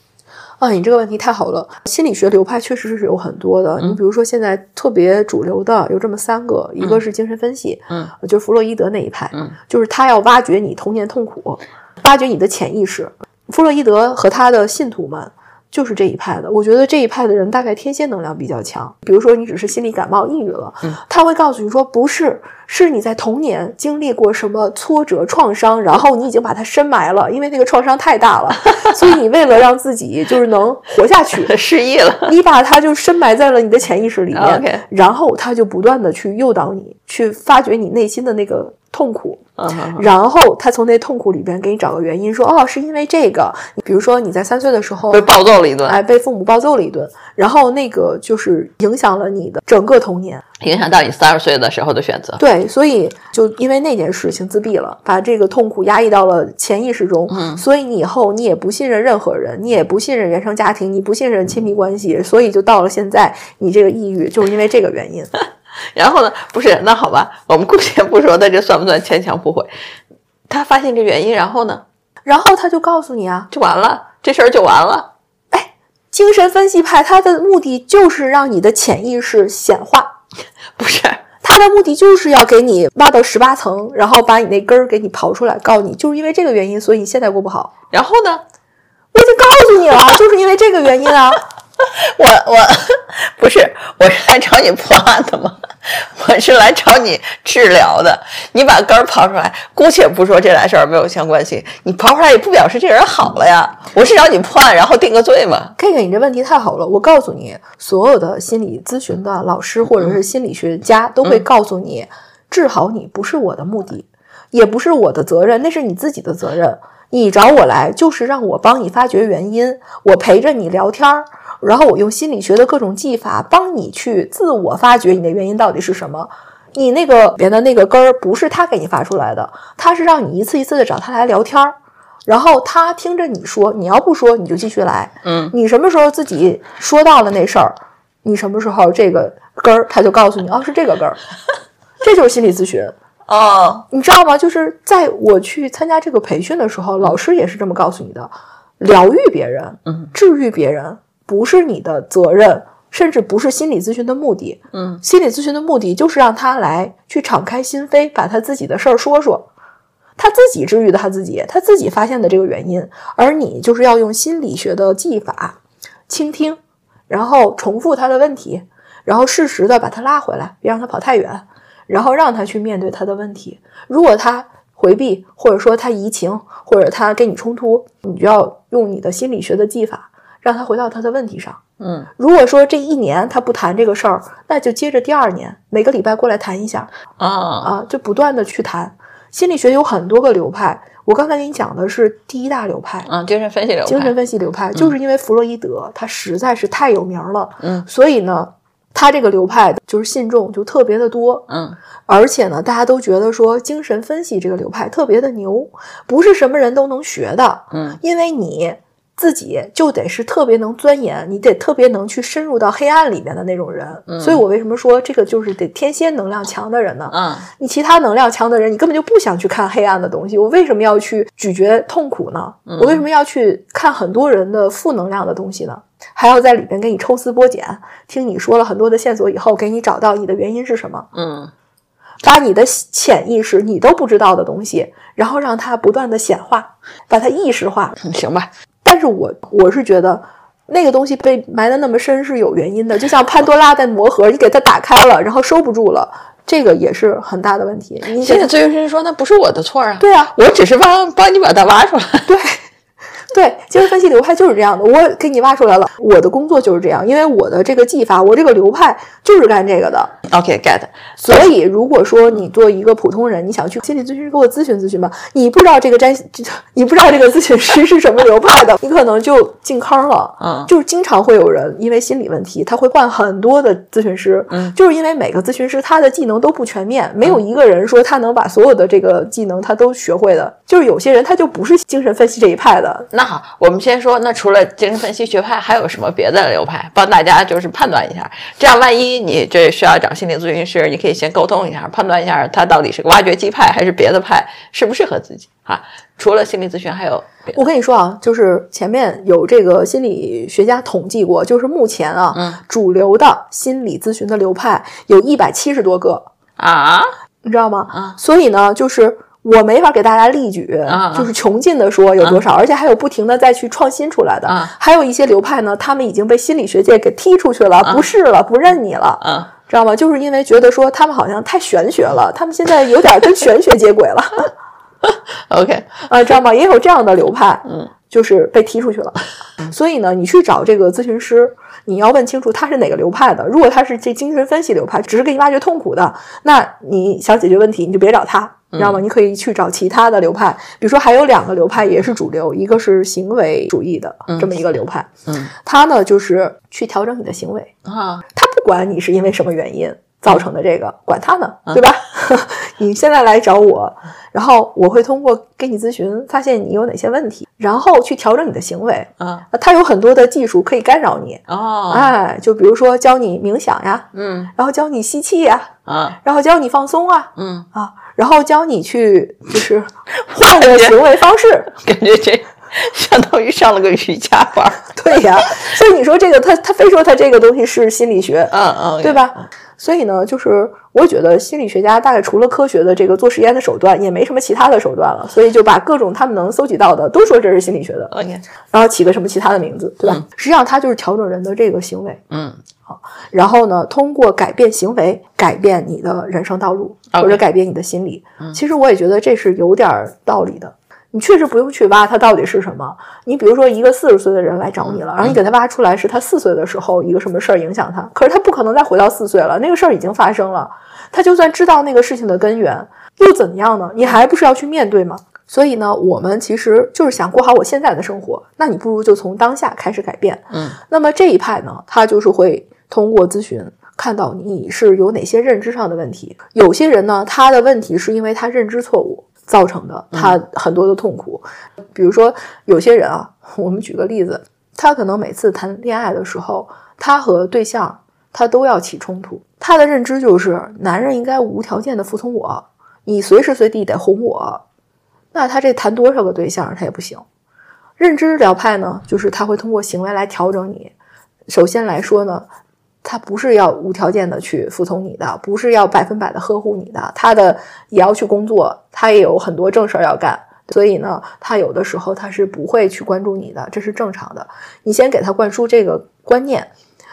啊，你这个问题太好了。心理学流派确实是有很多的。你比如说，现在特别主流的有这么三个，一个是精神分析，嗯，就是弗洛伊德那一派，嗯，就是他要挖掘你童年痛苦，挖掘你的潜意识。弗洛伊德和他的信徒们就是这一派的。我觉得这一派的人大概天蝎能量比较强。比如说，你只是心理感冒、抑郁了，嗯他会告诉你说，不是，是你在童年经历过什么挫折、创伤，然后你已经把它深埋了，因为那个创伤太大了，<laughs> 所以你为了让自己就是能活下去，<laughs> 失忆了，你把它就深埋在了你的潜意识里面然后他就不断的去诱导你，去发掘你内心的那个痛苦，然后他从那痛苦里边给你找个原因，说哦，是因为这个。比如说你在三岁的时候被暴揍了一顿，哎被父母暴揍了一顿，然后那个就是影响了你的整个童年。影响到你三十岁的时候的选择。对，所以就因为那件事情自闭了，把这个痛苦压抑到了潜意识中，嗯所以你以后你也不信任任何人，你也不信任原生家庭，你不信任亲密关系，所以就到了现在，你这个抑郁就是因为这个原因。<laughs> 然后呢？不是，那好吧，我们姑且不说他这算不算牵强附会。他发现这原因，然后呢，然后他就告诉你啊，就完了，这事儿就完了。哎精神分析派他的目的就是让你的潜意识显化，<laughs> 不是，他的目的就是要给你挖到十八层，然后把你那根儿给你刨出来，告诉你就是因为这个原因，所以你现在过不好。然后呢？我已经告诉你了，就是因为这个原因啊。<laughs> 我我 <laughs> 不是，我是来找你破案的吗？我是来找你治疗的。你把根儿刨出来，姑且不说这俩事儿没有相关性，你刨出来也不表示这人好了呀。我是找你破案，然后定个罪嘛。K K，你这问题太好了。我告诉你，所有的心理咨询的老师或者是心理学家都会告诉你，治好你不是我的目的，也不是我的责任，那是你自己的责任。你找我来就是让我帮你发掘原因，我陪着你聊天儿，然后我用心理学的各种技法帮你去自我发掘你的原因到底是什么。你那个里边的那个根儿不是他给你发出来的，他是让你一次一次的找他来聊天儿，然后他听着你说，你要不说你就继续来，嗯，你什么时候自己说到了那事儿，你什么时候这个根儿，他就告诉你哦是这个根儿，这就是心理咨询，<laughs> 哦，你知道吗？就是在我去参加这个培训的时候，老师也是这么告诉你的：疗愈别人，嗯，治愈别人不是你的责任，甚至不是心理咨询的目的。嗯，心理咨询的目的就是让他来去敞开心扉，把他自己的事儿说说。他自己治愈的他自己，他自己发现的这个原因，而你就是要用心理学的技法，倾听，然后重复他的问题，然后适时的把他拉回来，别让他跑太远，然后让他去面对他的问题。如果他回避，或者说他移情，或者他跟你冲突，你就要用你的心理学的技法，让他回到他的问题上。嗯。如果说这一年他不谈这个事儿，那就接着第二年每个礼拜过来谈一下。啊。啊，就不断的去谈。心理学有很多个流派，我刚才给你讲的是第一大流派，啊，精神分析流派，精神分析流派，就是因为弗洛伊德他实在是太有名了，嗯。所以呢，他这个流派就是信众就特别的多，嗯。而且呢，大家都觉得说精神分析这个流派特别的牛，不是什么人都能学的，嗯。因为你自己就得是特别能钻研，你得特别能去深入到黑暗里面的那种人。所以我为什么说这个就是得天蝎能量强的人呢？嗯你其他能量强的人，你根本就不想去看黑暗的东西。我为什么要去咀嚼痛苦呢？我为什么要去看很多人的负能量的东西呢？还要在里边给你抽丝剥茧，听你说了很多的线索以后，给你找到你的原因是什么，嗯把你的潜意识你都不知道的东西，然后让它不断的显化，把它意识化。嗯，<laughs> 行吧，但是我我是觉得那个东西被埋的那么深是有原因的，就像潘多拉的魔盒，你给它打开了，然后收不住了，这个也是很大的问题。你现在咨询师说那不是我的错啊，对啊，我只是帮帮你把它挖出来。对。<laughs> 对，精神分析流派就是这样的，我给你挖出来了。我的工作就是这样，因为我的这个技法，我这个流派就是干这个的。OK，get，、所以，如果说你作为一个普通人，你想去心理咨询师给我咨询咨询吧，你不知道这个占，<laughs> 你不知道这个咨询师是什么流派的，你可能就进坑了。嗯就是经常会有人因为心理问题，他会换很多的咨询师，嗯就是因为每个咨询师他的技能都不全面，没有一个人说他能把所有的这个技能他都学会的。就是有些人他就不是精神分析这一派的，那好，我们先说，那除了精神分析学派，还有什么别的流派？帮大家就是判断一下。这样，万一你这需要找心理咨询师，你可以先沟通一下，判断一下他到底是个挖掘机派还是别的派，适不适合自己啊？除了心理咨询，还有别我跟你说啊，就是前面有这个心理学家统计过，就是目前啊，嗯主流的心理咨询的流派有一百七十多个，啊？你知道吗？啊所以呢，就是我没法给大家例举，啊就是穷尽的说有多少，而且还有不停的再去创新出来的。啊还有一些流派呢，他们已经被心理学界给踢出去了，不是了，不认你了。嗯知道吗？就是因为觉得说他们好像太玄学了，他们现在有点跟玄学接轨了。<laughs> OK，啊，知道吗？也有这样的流派，嗯，就是被踢出去了。所以呢，你去找这个咨询师，你要问清楚他是哪个流派的。如果他是这精神分析流派，只是给你挖掘痛苦的，那你想解决问题，你就别找他，你知道吗？你可以去找其他的流派，比如说还有两个流派也是主流，一个是行为主义的这么一个流派，嗯。他呢就是去调整你的行为，啊，他不管你是因为什么原因造成的这个，管他呢，对吧？<laughs> 你现在来找我，然后我会通过给你咨询，发现你有哪些问题，然后去调整你的行为。啊啊，它有很多的技术可以干扰你，哦，哎，就比如说教你冥想呀，嗯。然后教你吸气呀，啊然后教你放松啊，嗯，啊，然后教你去就是 <laughs> 换个行为方式。<laughs> 感觉这 <laughs> 相当于上了个瑜伽班儿。对呀，所以你说这个他他非说他这个东西是心理学，嗯嗯，对？吧？所以呢，就是我觉得心理学家大概除了科学的这个做实验的手段，也没什么其他的手段了，所以就把各种他们能搜集到的都说这是心理学的然后起个什么其他的名字，对吧？实际上它就是调整人的这个行为，嗯好然后呢，通过改变行为改变你的人生道路或者改变你的心理。其实我也觉得这是有点儿道理的。你确实不用去挖它到底是什么。你比如说，一个四十岁的人来找你了，然后你给他挖出来是他四岁的时候一个什么事儿影响他，可是他不可能再回到四岁了，那个事儿已经发生了。他就算知道那个事情的根源，又怎么样呢？你还不是要去面对吗？所以呢，我们其实就是想过好我现在的生活，那你不如就从当下开始改变。嗯，那么这一派呢，他就是会通过咨询看到你是有哪些认知上的问题。有些人呢，他的问题是因为他认知错误造成的，他很多的痛苦。比如说有些人啊，<laughs> 我们举个例子，他可能每次谈恋爱的时候，他和对象他都要起冲突，他的认知就是男人应该无条件的服从我，你随时随地得哄我。那他这谈多少个对象他也不行。认知疗派呢，就是他会通过行为来调整你。首先来说呢，他不是要无条件的去服从你的，不是要百分百的呵护你的，他的也要去工作，他也有很多正事儿要干。所以呢，他有的时候他是不会去关注你的，这是正常的。你先给他灌输这个观念，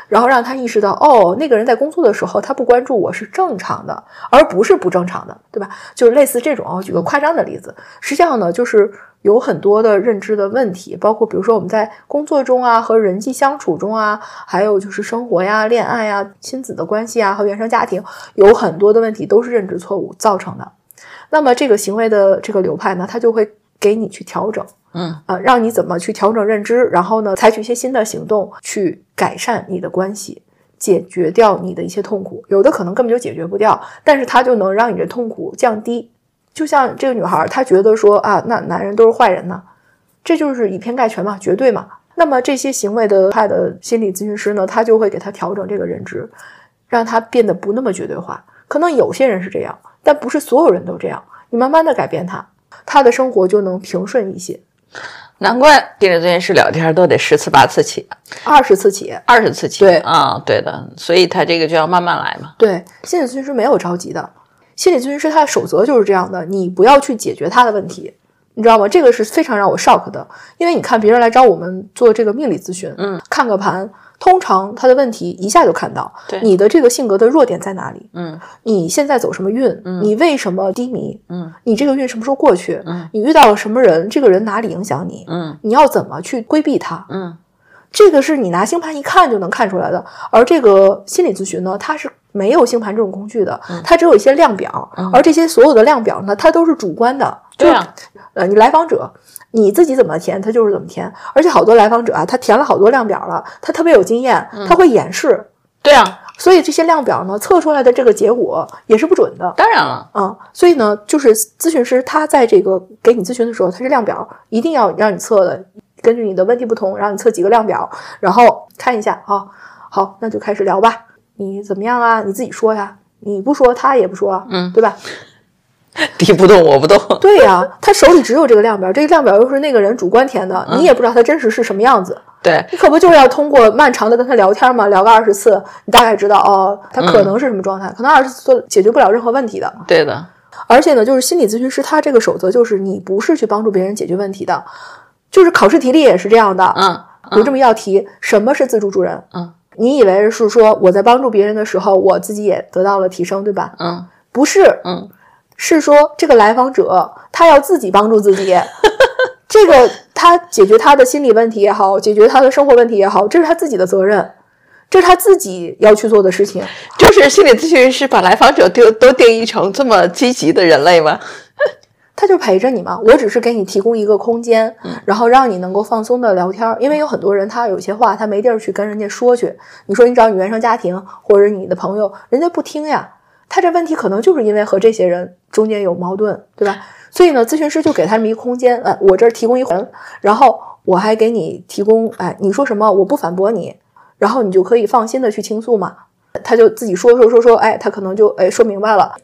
然后让他意识到，哦，那个人在工作的时候他不关注我是正常的，而不是不正常的，对吧？就是类似这种啊。举个夸张的例子，实际上呢，就是有很多的认知的问题，包括比如说我们在工作中啊，和人际相处中啊，还有就是生活呀、恋爱呀、亲子的关系啊，和原生家庭有很多的问题都是认知错误造成的。那么这个行为的这个流派呢，它就会给你去调整，嗯啊，让你怎么去调整认知，然后呢，采取一些新的行动去改善你的关系，解决掉你的一些痛苦。有的可能根本就解决不掉，但是它就能让你的痛苦降低。就像这个女孩，她觉得说啊，那男人都是坏人呢，这就是以偏概全嘛，绝对嘛。那么这些行为的派的心理咨询师呢，他就会给他调整这个认知，让他变得不那么绝对化。可能有些人是这样。但不是所有人都这样，你慢慢的改变他，他的生活就能平顺一些。难怪心理咨询师聊天都得十次八次起，二十次起，二十次起。对啊，对的，所以他这个就要慢慢来嘛。对，心理咨询师没有着急的，心理咨询师他的守则就是这样的，你不要去解决他的问题，你知道吗？这个是非常让我 shock 的，因为你看别人来找我们做这个命理咨询，嗯，看个盘。通常他的问题一下就看到，对你的这个性格的弱点在哪里？嗯你现在走什么运？嗯你为什么低迷？嗯你这个运什么时候过去？嗯你遇到了什么人？这个人哪里影响你？嗯你要怎么去规避他？嗯这个是你拿星盘一看就能看出来的。而这个心理咨询呢，它是没有星盘这种工具的，嗯它只有一些量表，而这些所有的量表呢，它都是主观的。对啊，呃，你来访者你自己怎么填，他就是怎么填。而且好多来访者啊，他填了好多量表了，他特别有经验，他会演示，对啊，所以这些量表呢，测出来的这个结果也是不准的。当然了，啊、所以呢，就是咨询师他在这个给你咨询的时候，他是量表一定要让你测的，根据你的问题不同，让你测几个量表，然后看一下啊、好，那就开始聊吧。你怎么样啊？你自己说呀。你不说，他也不说，嗯对吧？<laughs> <laughs> 敌不动我不动。<laughs> 对呀、他手里只有这个量表，这个量表又是那个人主观填的，你也不知道他真实是什么样子。对，你可不就是要通过漫长的跟他聊天吗？聊个二十次，你大概知道哦，他可能是什么状态，可能二十次都解决不了任何问题的。对的，而且呢，就是心理咨询师他这个守则就是你不是去帮助别人解决问题的，就是考试题里也是这样的，嗯有这么一道题，什么是自助助人？嗯，你以为是说我在帮助别人的时候，我自己也得到了提升，对吧？嗯不是，嗯，是说这个来访者他要自己帮助自己，<laughs> 这个他解决他的心理问题也好，解决他的生活问题也好，这是他自己的责任，这是他自己要去做的事情。就是心理咨询师把来访者定都定义成这么积极的人类吗？<laughs> 他就陪着你嘛，我只是给你提供一个空间，然后让你能够放松的聊天儿。因为有很多人他有些话他没地儿去跟人家说去，你说你找你原生家庭或者你的朋友，人家不听呀。他这问题可能就是因为和这些人中间有矛盾，对吧？所以呢，咨询师就给他们一个空间，呃，我这儿提供一环，然后我还给你提供，哎，你说什么我不反驳你，然后你就可以放心的去倾诉嘛。他就自己说说说说，哎，他可能就哎说明白了，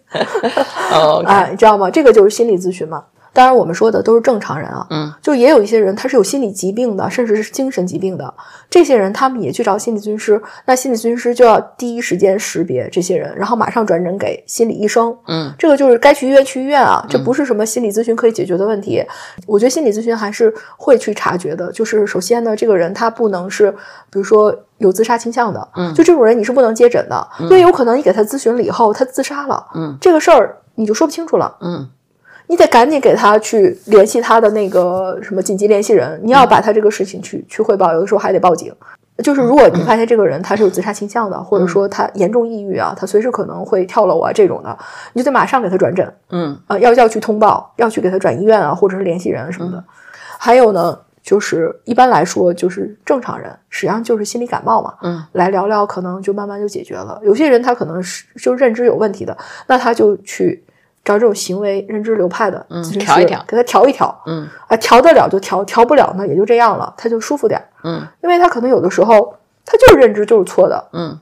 <laughs> 哦，啊，你知道吗？这个就是心理咨询嘛。当然，我们说的都是正常人啊，嗯，就也有一些人他是有心理疾病的，甚至是精神疾病的。这些人他们也去找心理咨询师，那心理咨询师就要第一时间识别这些人，然后马上转诊给心理医生。嗯，这个就是该去医院去医院啊，这不是什么心理咨询可以解决的问题。我觉得心理咨询还是会去察觉的，就是首先呢，这个人他不能是，比如说有自杀倾向的，嗯就这种人你是不能接诊的，因为有可能你给他咨询了以后，他自杀了，嗯，这个事儿你就说不清楚了。嗯你得赶紧给他去联系他的那个什么紧急联系人，你要把他这个事情去去汇报，有的时候还得报警。就是如果你发现这个人他是有自杀倾向的，或者说他严重抑郁啊，他随时可能会跳楼啊这种的，你就得马上给他转诊嗯啊、要要去通报，要去给他转医院啊，或者是联系人什么的。还有呢，就是一般来说就是正常人，实际上就是心理感冒嘛，嗯来聊聊，可能就慢慢就解决了。有些人他可能是就认知有问题的，那他就去找这种行为认知流派的嗯调一调给他调一调嗯啊，调得了就调，调不了呢也就这样了，他就舒服点儿。嗯因为他可能有的时候他就是认知就是错的，嗯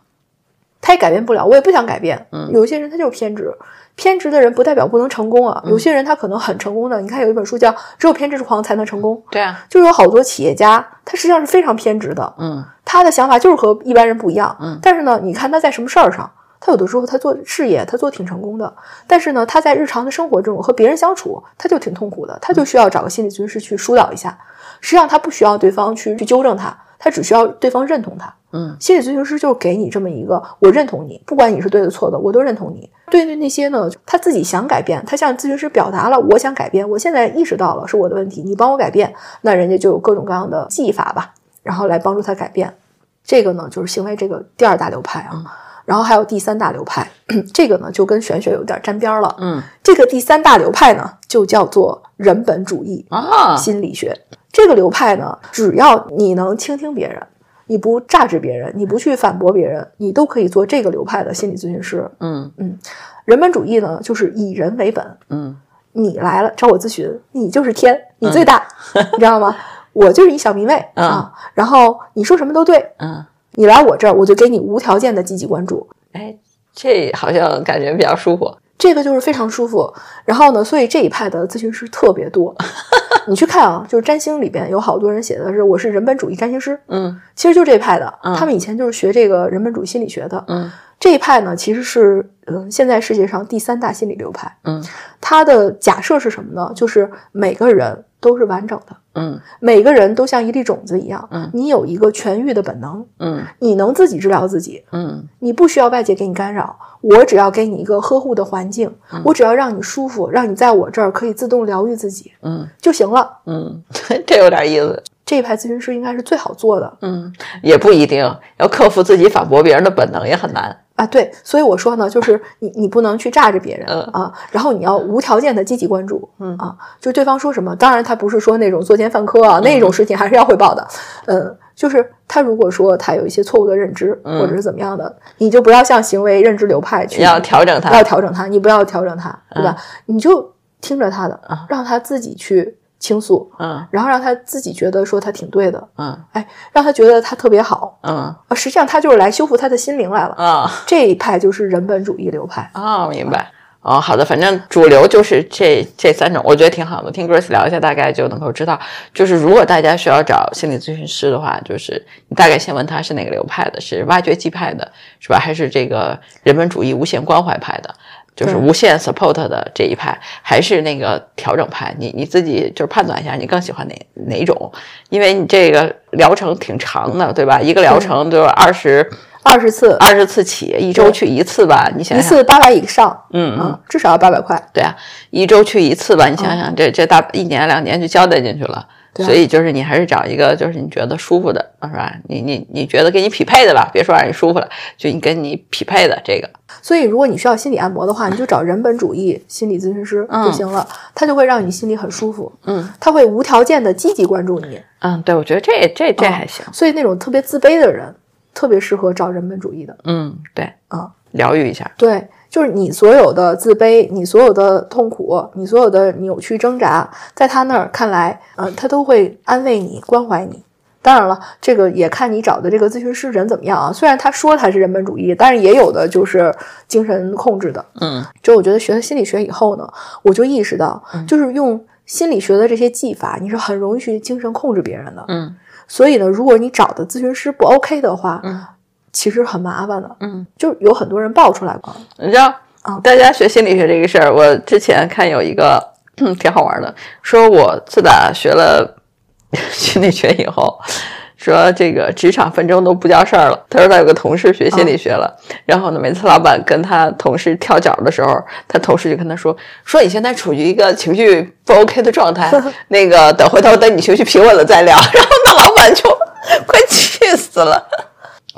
他也改变不了，我也不想改变。嗯有些人他就是偏执，偏执的人不代表不能成功啊。有些人他可能很成功的，你看有一本书叫《只有偏执狂才能成功》，对啊，就有好多企业家他实际上是非常偏执的，嗯他的想法就是和一般人不一样。嗯但是呢，你看他在什么事儿上，他有的时候他做事业，他做挺成功的，但是呢，他在日常的生活中和别人相处，他就挺痛苦的，他就需要找个心理咨询师去疏导一下。实际上，他不需要对方去去纠正他，他只需要对方认同他。嗯心理咨询师就是给你这么一个，我认同你，不管你是对的错的，我都认同你。对于那些呢，他自己想改变，他向咨询师表达了我想改变，我现在意识到了是我的问题，你帮我改变，那人家就有各种各样的技法吧，然后来帮助他改变。这个呢，就是行为这个第二大流派啊。然后还有第三大流派，<clears throat> 这个呢就跟玄学有点沾边了。嗯。这个第三大流派呢，就叫做人本主义。啊，心理学。这个流派呢，只要你能倾听别人，你不榨制别人，你不去反驳别人，你都可以做这个流派的心理咨询师。嗯。嗯。人本主义呢，就是以人为本，嗯。你来了找我咨询，你就是天，你最大，<laughs> 你知道吗？我就是一小迷妹、嗯。啊，然后你说什么都对，嗯，你来我这儿，我就给你无条件的积极关注，哎，这好像感觉比较舒服。这个就是非常舒服。然后呢，所以这一派的咨询师特别多。<laughs> 你去看啊，就是占星里边有好多人写的是我是人本主义占星师，嗯其实就这一派的，嗯他们以前就是学这个人本主义心理学的。嗯这一派呢，其实是嗯现在世界上第三大心理流派。嗯它的假设是什么呢？就是每个人都是完整的，嗯每个人都像一粒种子一样，嗯你有一个痊愈的本能，嗯你能自己治疗自己，嗯你不需要外界给你干扰，我只要给你一个呵护的环境，我只要让你舒服，让你在我这儿可以自动疗愈自己嗯就行了。嗯，这有点意思。这一派咨询师应该是最好做的嗯，也不一定，要克服自己反驳别人的本能也很难。啊，对，所以我说呢，就是你你不能去榨着别人、嗯啊，然后你要无条件的积极关注，嗯。啊，就对方说什么，当然他不是说那种作奸犯科啊，那种事情还是要汇报的，嗯，就是他如果说他有一些错误的认知、嗯。或者是怎么样的，你就不要向行为认知流派去要调整他。要调整他，你不要调整他，对吧？你就听着他的啊，让他自己去倾诉，嗯然后让他自己觉得说他挺对的，嗯哎，让他觉得他特别好，嗯啊，实际上他就是来修复他的心灵来了。啊这一派就是人本主义流派。啊，明白。哦，好的，反正主流就是这这三种，我觉得挺好的。听 Grace 聊一下，大概就能够知道，就是如果大家需要找心理咨询师的话，就是你大概先问他是哪个流派的，是挖掘机派的，是吧？还是这个人本主义无限关怀派的，就是无限 support 的这一派，还是那个调整派？你你自己就是判断一下，你更喜欢哪哪种？因为你这个疗程挺长的，对吧？一个疗程就二十二十次，二十次起，一周去一次吧，你想一想。次八百以上，嗯嗯啊，至少要八百块。对啊，一周去一次吧，你想想，这这大一年两年就交代进去了。所以就是你还是找一个就是你觉得舒服的，是吧？你你你觉得给你匹配的吧，别说让你舒服了，就你跟你匹配的这个。所以，如果你需要心理按摩的话，你就找人本主义心理咨询师就行了，他就会让你心里很舒服，嗯他会无条件的积极关注你。嗯，对，我觉得这这这还行。所以，那种特别自卑的人，特别适合找人本主义的嗯，对，啊。疗愈一下。对，就是你所有的自卑，你所有的痛苦，你所有的扭曲挣扎，在他那儿看来，嗯、他都会安慰你、关怀你。当然了，这个也看你找的这个咨询师人怎么样啊。<laughs> 虽然他说他是人本主义，但是也有的就是精神控制的。嗯就我觉得学了心理学以后呢，我就意识到，就是用心理学的这些技法，你是很容易去精神控制别人的。嗯所以呢，如果你找的咨询师不 OK 的话，嗯其实很麻烦的。嗯，就有很多人爆出来过。你知道啊，大家学心理学这个事儿，我之前看有一个嗯挺好玩的，说我自打学了 <laughs> 心理学以后。说这个职场纷争都不叫事儿了。他说他有个同事学心理学了，然后呢，每次老板跟他同事跳脚的时候，他同事就跟他说：“说你现在处于一个情绪不 OK 的状态，<laughs> 那个等回头等你情绪平稳了再聊。<laughs> ”然后那老板就快气死了。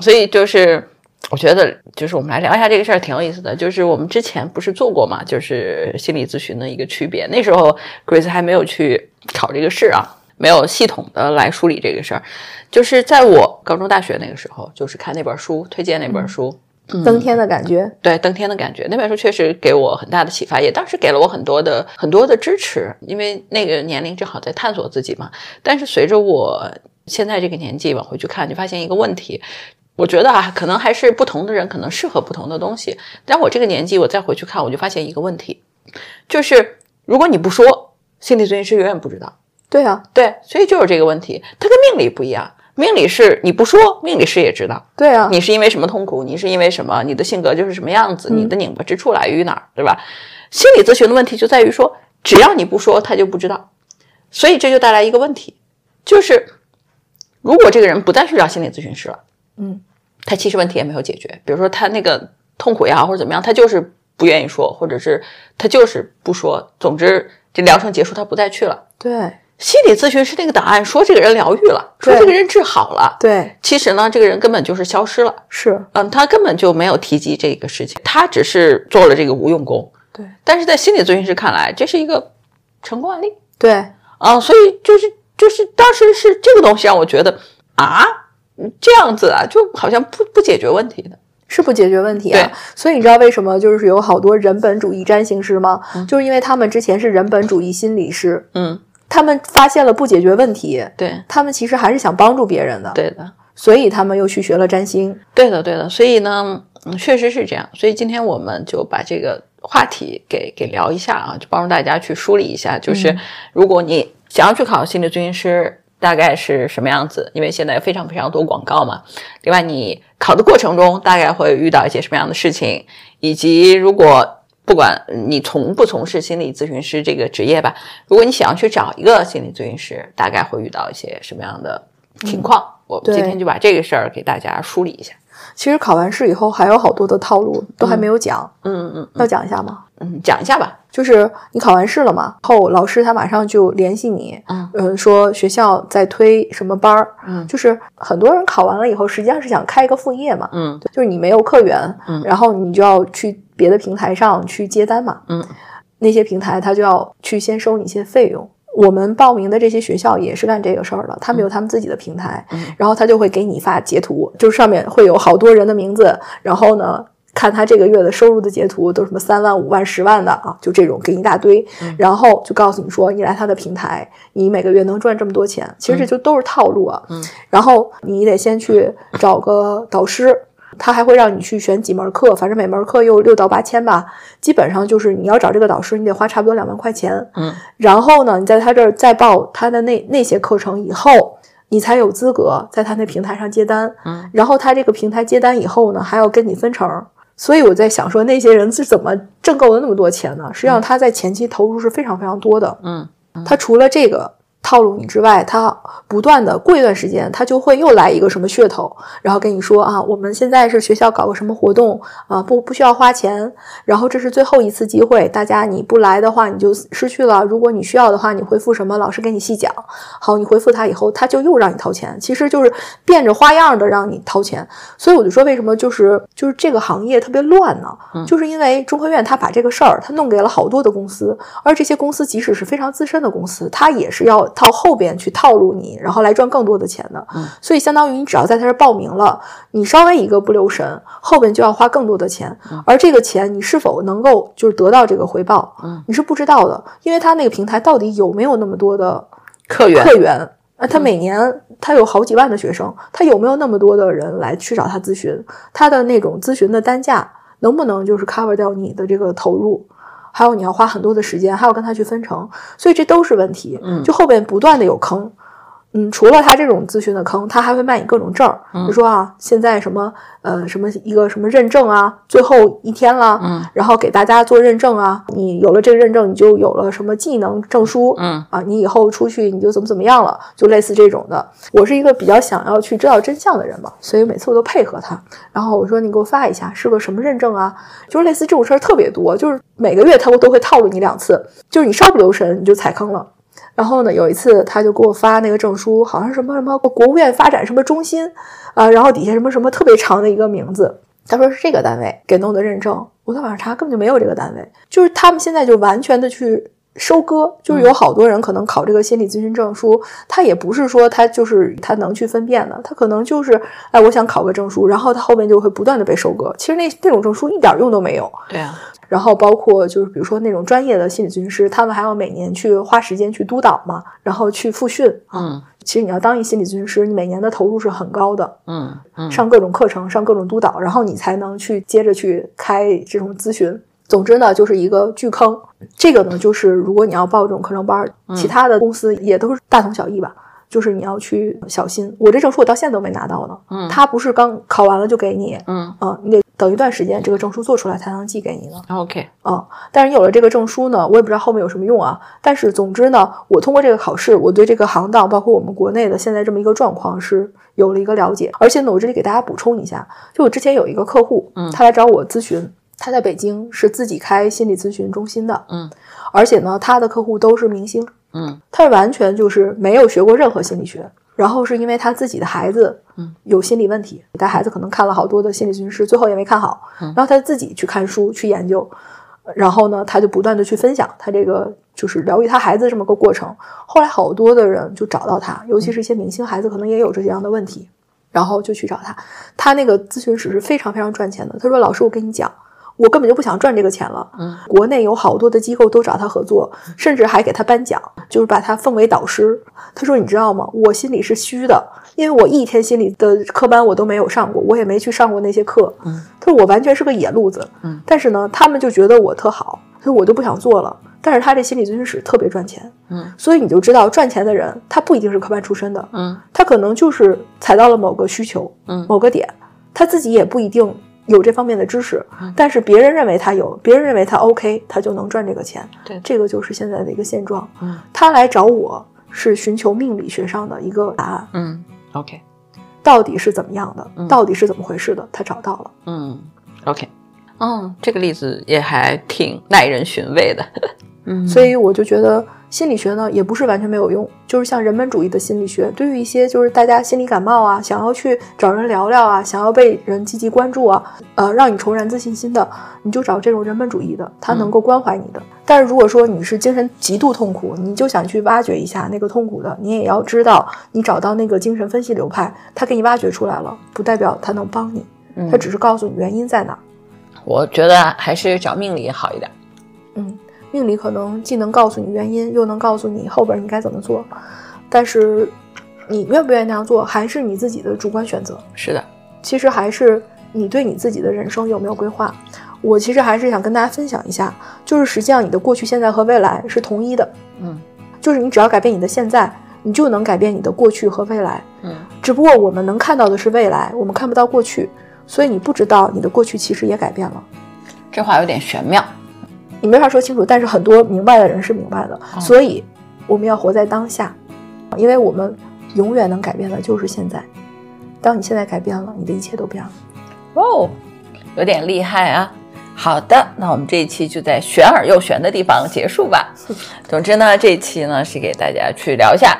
所以就是我觉得，就是我们来聊一下这个事儿，挺有意思的。就是我们之前不是做过嘛，就是心理咨询的一个区别。那时候 Grace 还没有去考这个试啊，没有系统的来梳理这个事儿。就是在我高中、大学那个时候，就是看那本书，推荐那本书。登天的感觉。对登天的感觉，那本书确实给我很大的启发，也当时给了我很多的很多的支持，因为那个年龄正好在探索自己嘛。但是随着我现在这个年纪往回去看，就发现一个问题，我觉得啊，可能还是不同的人可能适合不同的东西。但我这个年纪，我再回去看，我就发现一个问题，就是如果你不说，心理咨询师永远不知道。对啊，对，所以就是这个问题，它跟命理不一样。命理是你不说，命理师也知道对啊，你是因为什么痛苦，你是因为什么，你的性格就是什么样子，你的拧巴之处来于哪儿，对吧？心理咨询的问题就在于说，只要你不说，他就不知道，所以这就带来一个问题，就是如果这个人不再去找心理咨询师了，嗯，他其实问题也没有解决，比如说他那个痛苦也好或者怎么样，他就是不愿意说，或者是他就是不说，总之这疗程结束他不再去了。对。心理咨询师那个档案说这个人疗愈了，说这个人治好了，对。其实呢，这个人根本就是消失了。是，嗯，他根本就没有提及这个事情，他只是做了这个无用功。对。但是在心理咨询师看来，这是一个成功案例。对。啊，所以就是就是当时是这个东西让我觉得啊，这样子啊，就好像不不解决问题的。是不解决问题啊对。所以你知道为什么就是有好多人本主义占星师吗？就是因为他们之前是人本主义心理师，嗯，他们发现了不解决问题，对他们其实还是想帮助别人的，对的，所以他们又去学了占星。对的，对的。所以呢，嗯，确实是这样。所以今天我们就把这个话题给给聊一下啊，就帮助大家去梳理一下，就是如果你想要去考心理咨询师。大概是什么样子？因为现在非常非常多广告嘛。另外，你考的过程中大概会遇到一些什么样的事情，以及如果不管你从不从事心理咨询师这个职业吧，如果你想要去找一个心理咨询师，大概会遇到一些什么样的情况？我今天就把这个事儿给大家梳理一下。其实考完试以后还有好多的套路都还没有讲，嗯嗯要讲一下吗？嗯，讲一下吧。就是你考完试了嘛，后老师他马上就联系你，嗯呃，说学校在推什么班儿，嗯。就是很多人考完了以后，实际上是想开一个副业嘛，嗯。就是你没有客源，嗯然后你就要去别的平台上去接单嘛，嗯。那些平台他就要去先收你一些费用。我们报名的这些学校也是干这个事儿的，他们有他们自己的平台，嗯。然后他就会给你发截图，就是上面会有好多人的名字，然后呢，看他这个月的收入的截图都是什么三万、五万、十万的啊，就这种给你一大堆，嗯然后就告诉你说，你来他的平台，你每个月能赚这么多钱，其实这就都是套路啊。嗯然后你得先去找个导师。他还会让你去选几门课，反正每门课又六到八千吧，基本上就是你要找这个导师，你得花差不多两万块钱。嗯然后呢，你在他这儿再报他的那那些课程以后，你才有资格在他那平台上接单。嗯，然后他这个平台接单以后呢，还要跟你分成。所以我在想说，那些人是怎么挣够了那么多钱呢？实际上他在前期投入是非常非常多的。嗯他除了这个套路你之外，他不断的过一段时间，他就会又来一个什么噱头，然后跟你说啊，我们现在是学校搞个什么活动啊，不不需要花钱，然后这是最后一次机会，大家你不来的话你就失去了，如果你需要的话，你回复什么，老师给你细讲。好，你回复他以后，他就又让你掏钱，其实就是变着花样的让你掏钱。所以我就说，为什么就是就是这个行业特别乱呢？就是因为中科院他把这个事儿他弄给了好多的公司，而这些公司即使是非常资深的公司，他也是要套后边去套路你，然后来赚更多的钱的。嗯所以相当于你只要在他这儿报名了，你稍微一个不留神，后边就要花更多的钱，而这个钱你是否能够就是得到这个回报，嗯你是不知道的，因为他那个平台到底有没有那么多的客源客源。啊，他每年他有好几万的学生，他有没有那么多的人来去找他咨询？他的那种咨询的单价能不能就是 cover 掉你的这个投入？还有你要花很多的时间，还要跟他去分成，所以这都是问题。嗯就后边不断的有坑。嗯，除了他这种咨询的坑，他还会卖你各种证儿，比如说啊，现在什么呃什么一个什么认证啊，最后一天了，嗯然后给大家做认证啊，你有了这个认证，你就有了什么技能证书，嗯啊，你以后出去你就怎么怎么样了，就类似这种的。我是一个比较想要去知道真相的人嘛，所以每次我都配合他。然后我说你给我发一下，是个什么认证啊？就是类似这种事儿特别多，就是每个月他都会套路你两次，就是你稍不留神你就踩坑了。然后呢，有一次他就给我发那个证书，好像什么什么国务院发展什么中心，啊，然后底下什么什么特别长的一个名字，他说是这个单位给弄的认证，我在网上查根本就没有这个单位，就是他们现在就完全的去收割，就是有好多人可能考这个心理咨询证书，他也不是说他就是他能去分辨的，他可能就是哎我想考个证书，然后他后面就会不断的被收割，其实那那种证书一点用都没有，对啊，然后包括就是比如说那种专业的心理咨询师，他们还要每年去花时间去督导嘛，然后去复训啊。嗯。其实你要当一心理咨询师，你每年的投入是很高的，嗯。嗯。上各种课程，上各种督导，然后你才能去接着去开这种咨询。总之呢，就是一个巨坑。这个呢，就是如果你要报这种课程班儿，其他的公司也都是大同小异吧。就是你要去小心。我这证书我到现在都没拿到呢，嗯他不是刚考完了就给你，嗯嗯，你得等一段时间这个证书做出来才能寄给你呢。，OK，嗯，但是你有了这个证书呢，我也不知道后面有什么用啊。但是总之呢，我通过这个考试，我对这个行当，包括我们国内的现在这么一个状况是有了一个了解。而且呢，我这里给大家补充一下，就我之前有一个客户，嗯他来找我咨询，他在北京是自己开心理咨询中心的，嗯，而且呢，他的客户都是明星，嗯。他是完全就是没有学过任何心理学，然后是因为他自己的孩子，嗯，有心理问题，带孩子可能看了好多的心理咨询师，最后也没看好，嗯。然后他自己去看书去研究，然后呢，他就不断的去分享他这个就是疗愈他孩子这么个过程。后来好多的人就找到他，尤其是一些明星孩子，可能也有这样的问题，然后就去找他。他那个咨询室是非常非常赚钱的。他说：“老师，我跟你讲。”我根本就不想赚这个钱了。嗯，国内有好多的机构都找他合作，甚至还给他颁奖，就是把他奉为导师。他说：“你知道吗？我心里是虚的，因为我一天心理的课班我都没有上过，我也没去上过那些课。嗯，他说我完全是个野路子。嗯，但是呢，他们就觉得我特好，所以我就不想做了。但是他这心理咨询室特别赚钱。嗯，所以你就知道赚钱的人，他不一定是科班出身的，嗯他可能就是踩到了某个需求，嗯某个点，他自己也不一定有这方面的知识，嗯但是别人认为他有，别人认为他 OK，他就能赚这个钱。对这个就是现在的一个现状。嗯他来找我是寻求命理学上的一个答案，嗯，OK，到底是怎么样的，嗯到底是怎么回事的，他找到了。嗯，OK，嗯，这个例子也还挺耐人寻味的。<laughs> 嗯，所以我就觉得心理学呢也不是完全没有用，就是像人本主义的心理学，对于一些就是大家心理感冒啊，想要去找人聊聊啊，想要被人积极关注啊，呃，让你重燃自信心的，你就找这种人本主义的，他能够关怀你的。但是如果说你是精神极度痛苦，你就想去挖掘一下那个痛苦的，你也要知道，你找到那个精神分析流派，他给你挖掘出来了，不代表他能帮你，嗯他只是告诉你原因在哪儿。我觉得还是找命理好一点。嗯，命理可能既能告诉你原因，又能告诉你后边你该怎么做，但是你愿不愿意那样做，还是你自己的主观选择。是的，其实还是你对你自己的人生有没有规划。我其实还是想跟大家分享一下，就是实际上你的过去、现在和未来是同一的，嗯就是你只要改变你的现在，你就能改变你的过去和未来。嗯只不过我们能看到的是未来，我们看不到过去，所以你不知道你的过去其实也改变了。这话有点玄妙。你没法说清楚，但是很多明白的人是明白的，所以我们要活在当下，因为我们永远能改变的就是现在。当你现在改变了，你的一切都变了。哦，有点厉害啊。好的，那我们这一期就在玄而又玄的地方结束吧。<laughs> 总之呢，这一期呢是给大家去聊一下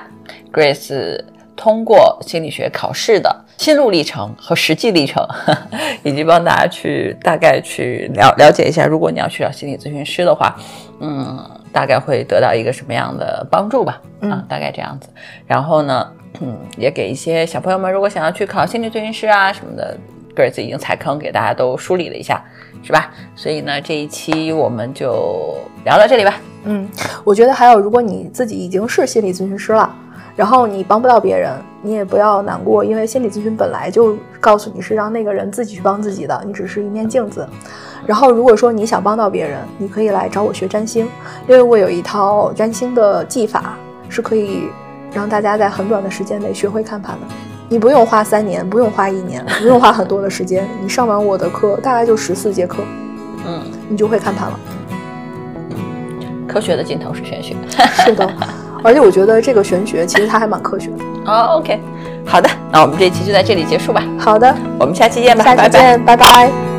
Grace 通过心理学考试的心路历程和实际历程，<laughs> 以及帮大家去大概去了了解一下，如果你要去找心理咨询师的话，嗯，大概会得到一个什么样的帮助吧？啊嗯，大概这样子。然后呢，嗯，也给一些小朋友们，如果想要去考心理咨询师啊什么的，Grace 已经踩坑给大家都梳理了一下，是吧？所以呢，这一期我们就聊到这里吧。嗯，我觉得还有，如果你自己已经是心理咨询师了，然后你帮不到别人，你也不要难过，因为心理咨询本来就告诉你是让那个人自己去帮自己的，你只是一面镜子。然后如果说你想帮到别人，你可以来找我学占星，因为我有一套占星的技法，是可以让大家在很短的时间内学会看盘的。你不用花三年，不用花一年，不用花很多的时间，你上完我的课大概就十四节课，嗯，你就会看盘了。科学的尽头是玄学。<laughs> 是的，而且我觉得这个玄学其实它还蛮科学的。哦，OK，好的，那我们这一期就在这里结束吧。好的，我们下期见吧，下拜拜。期见，拜拜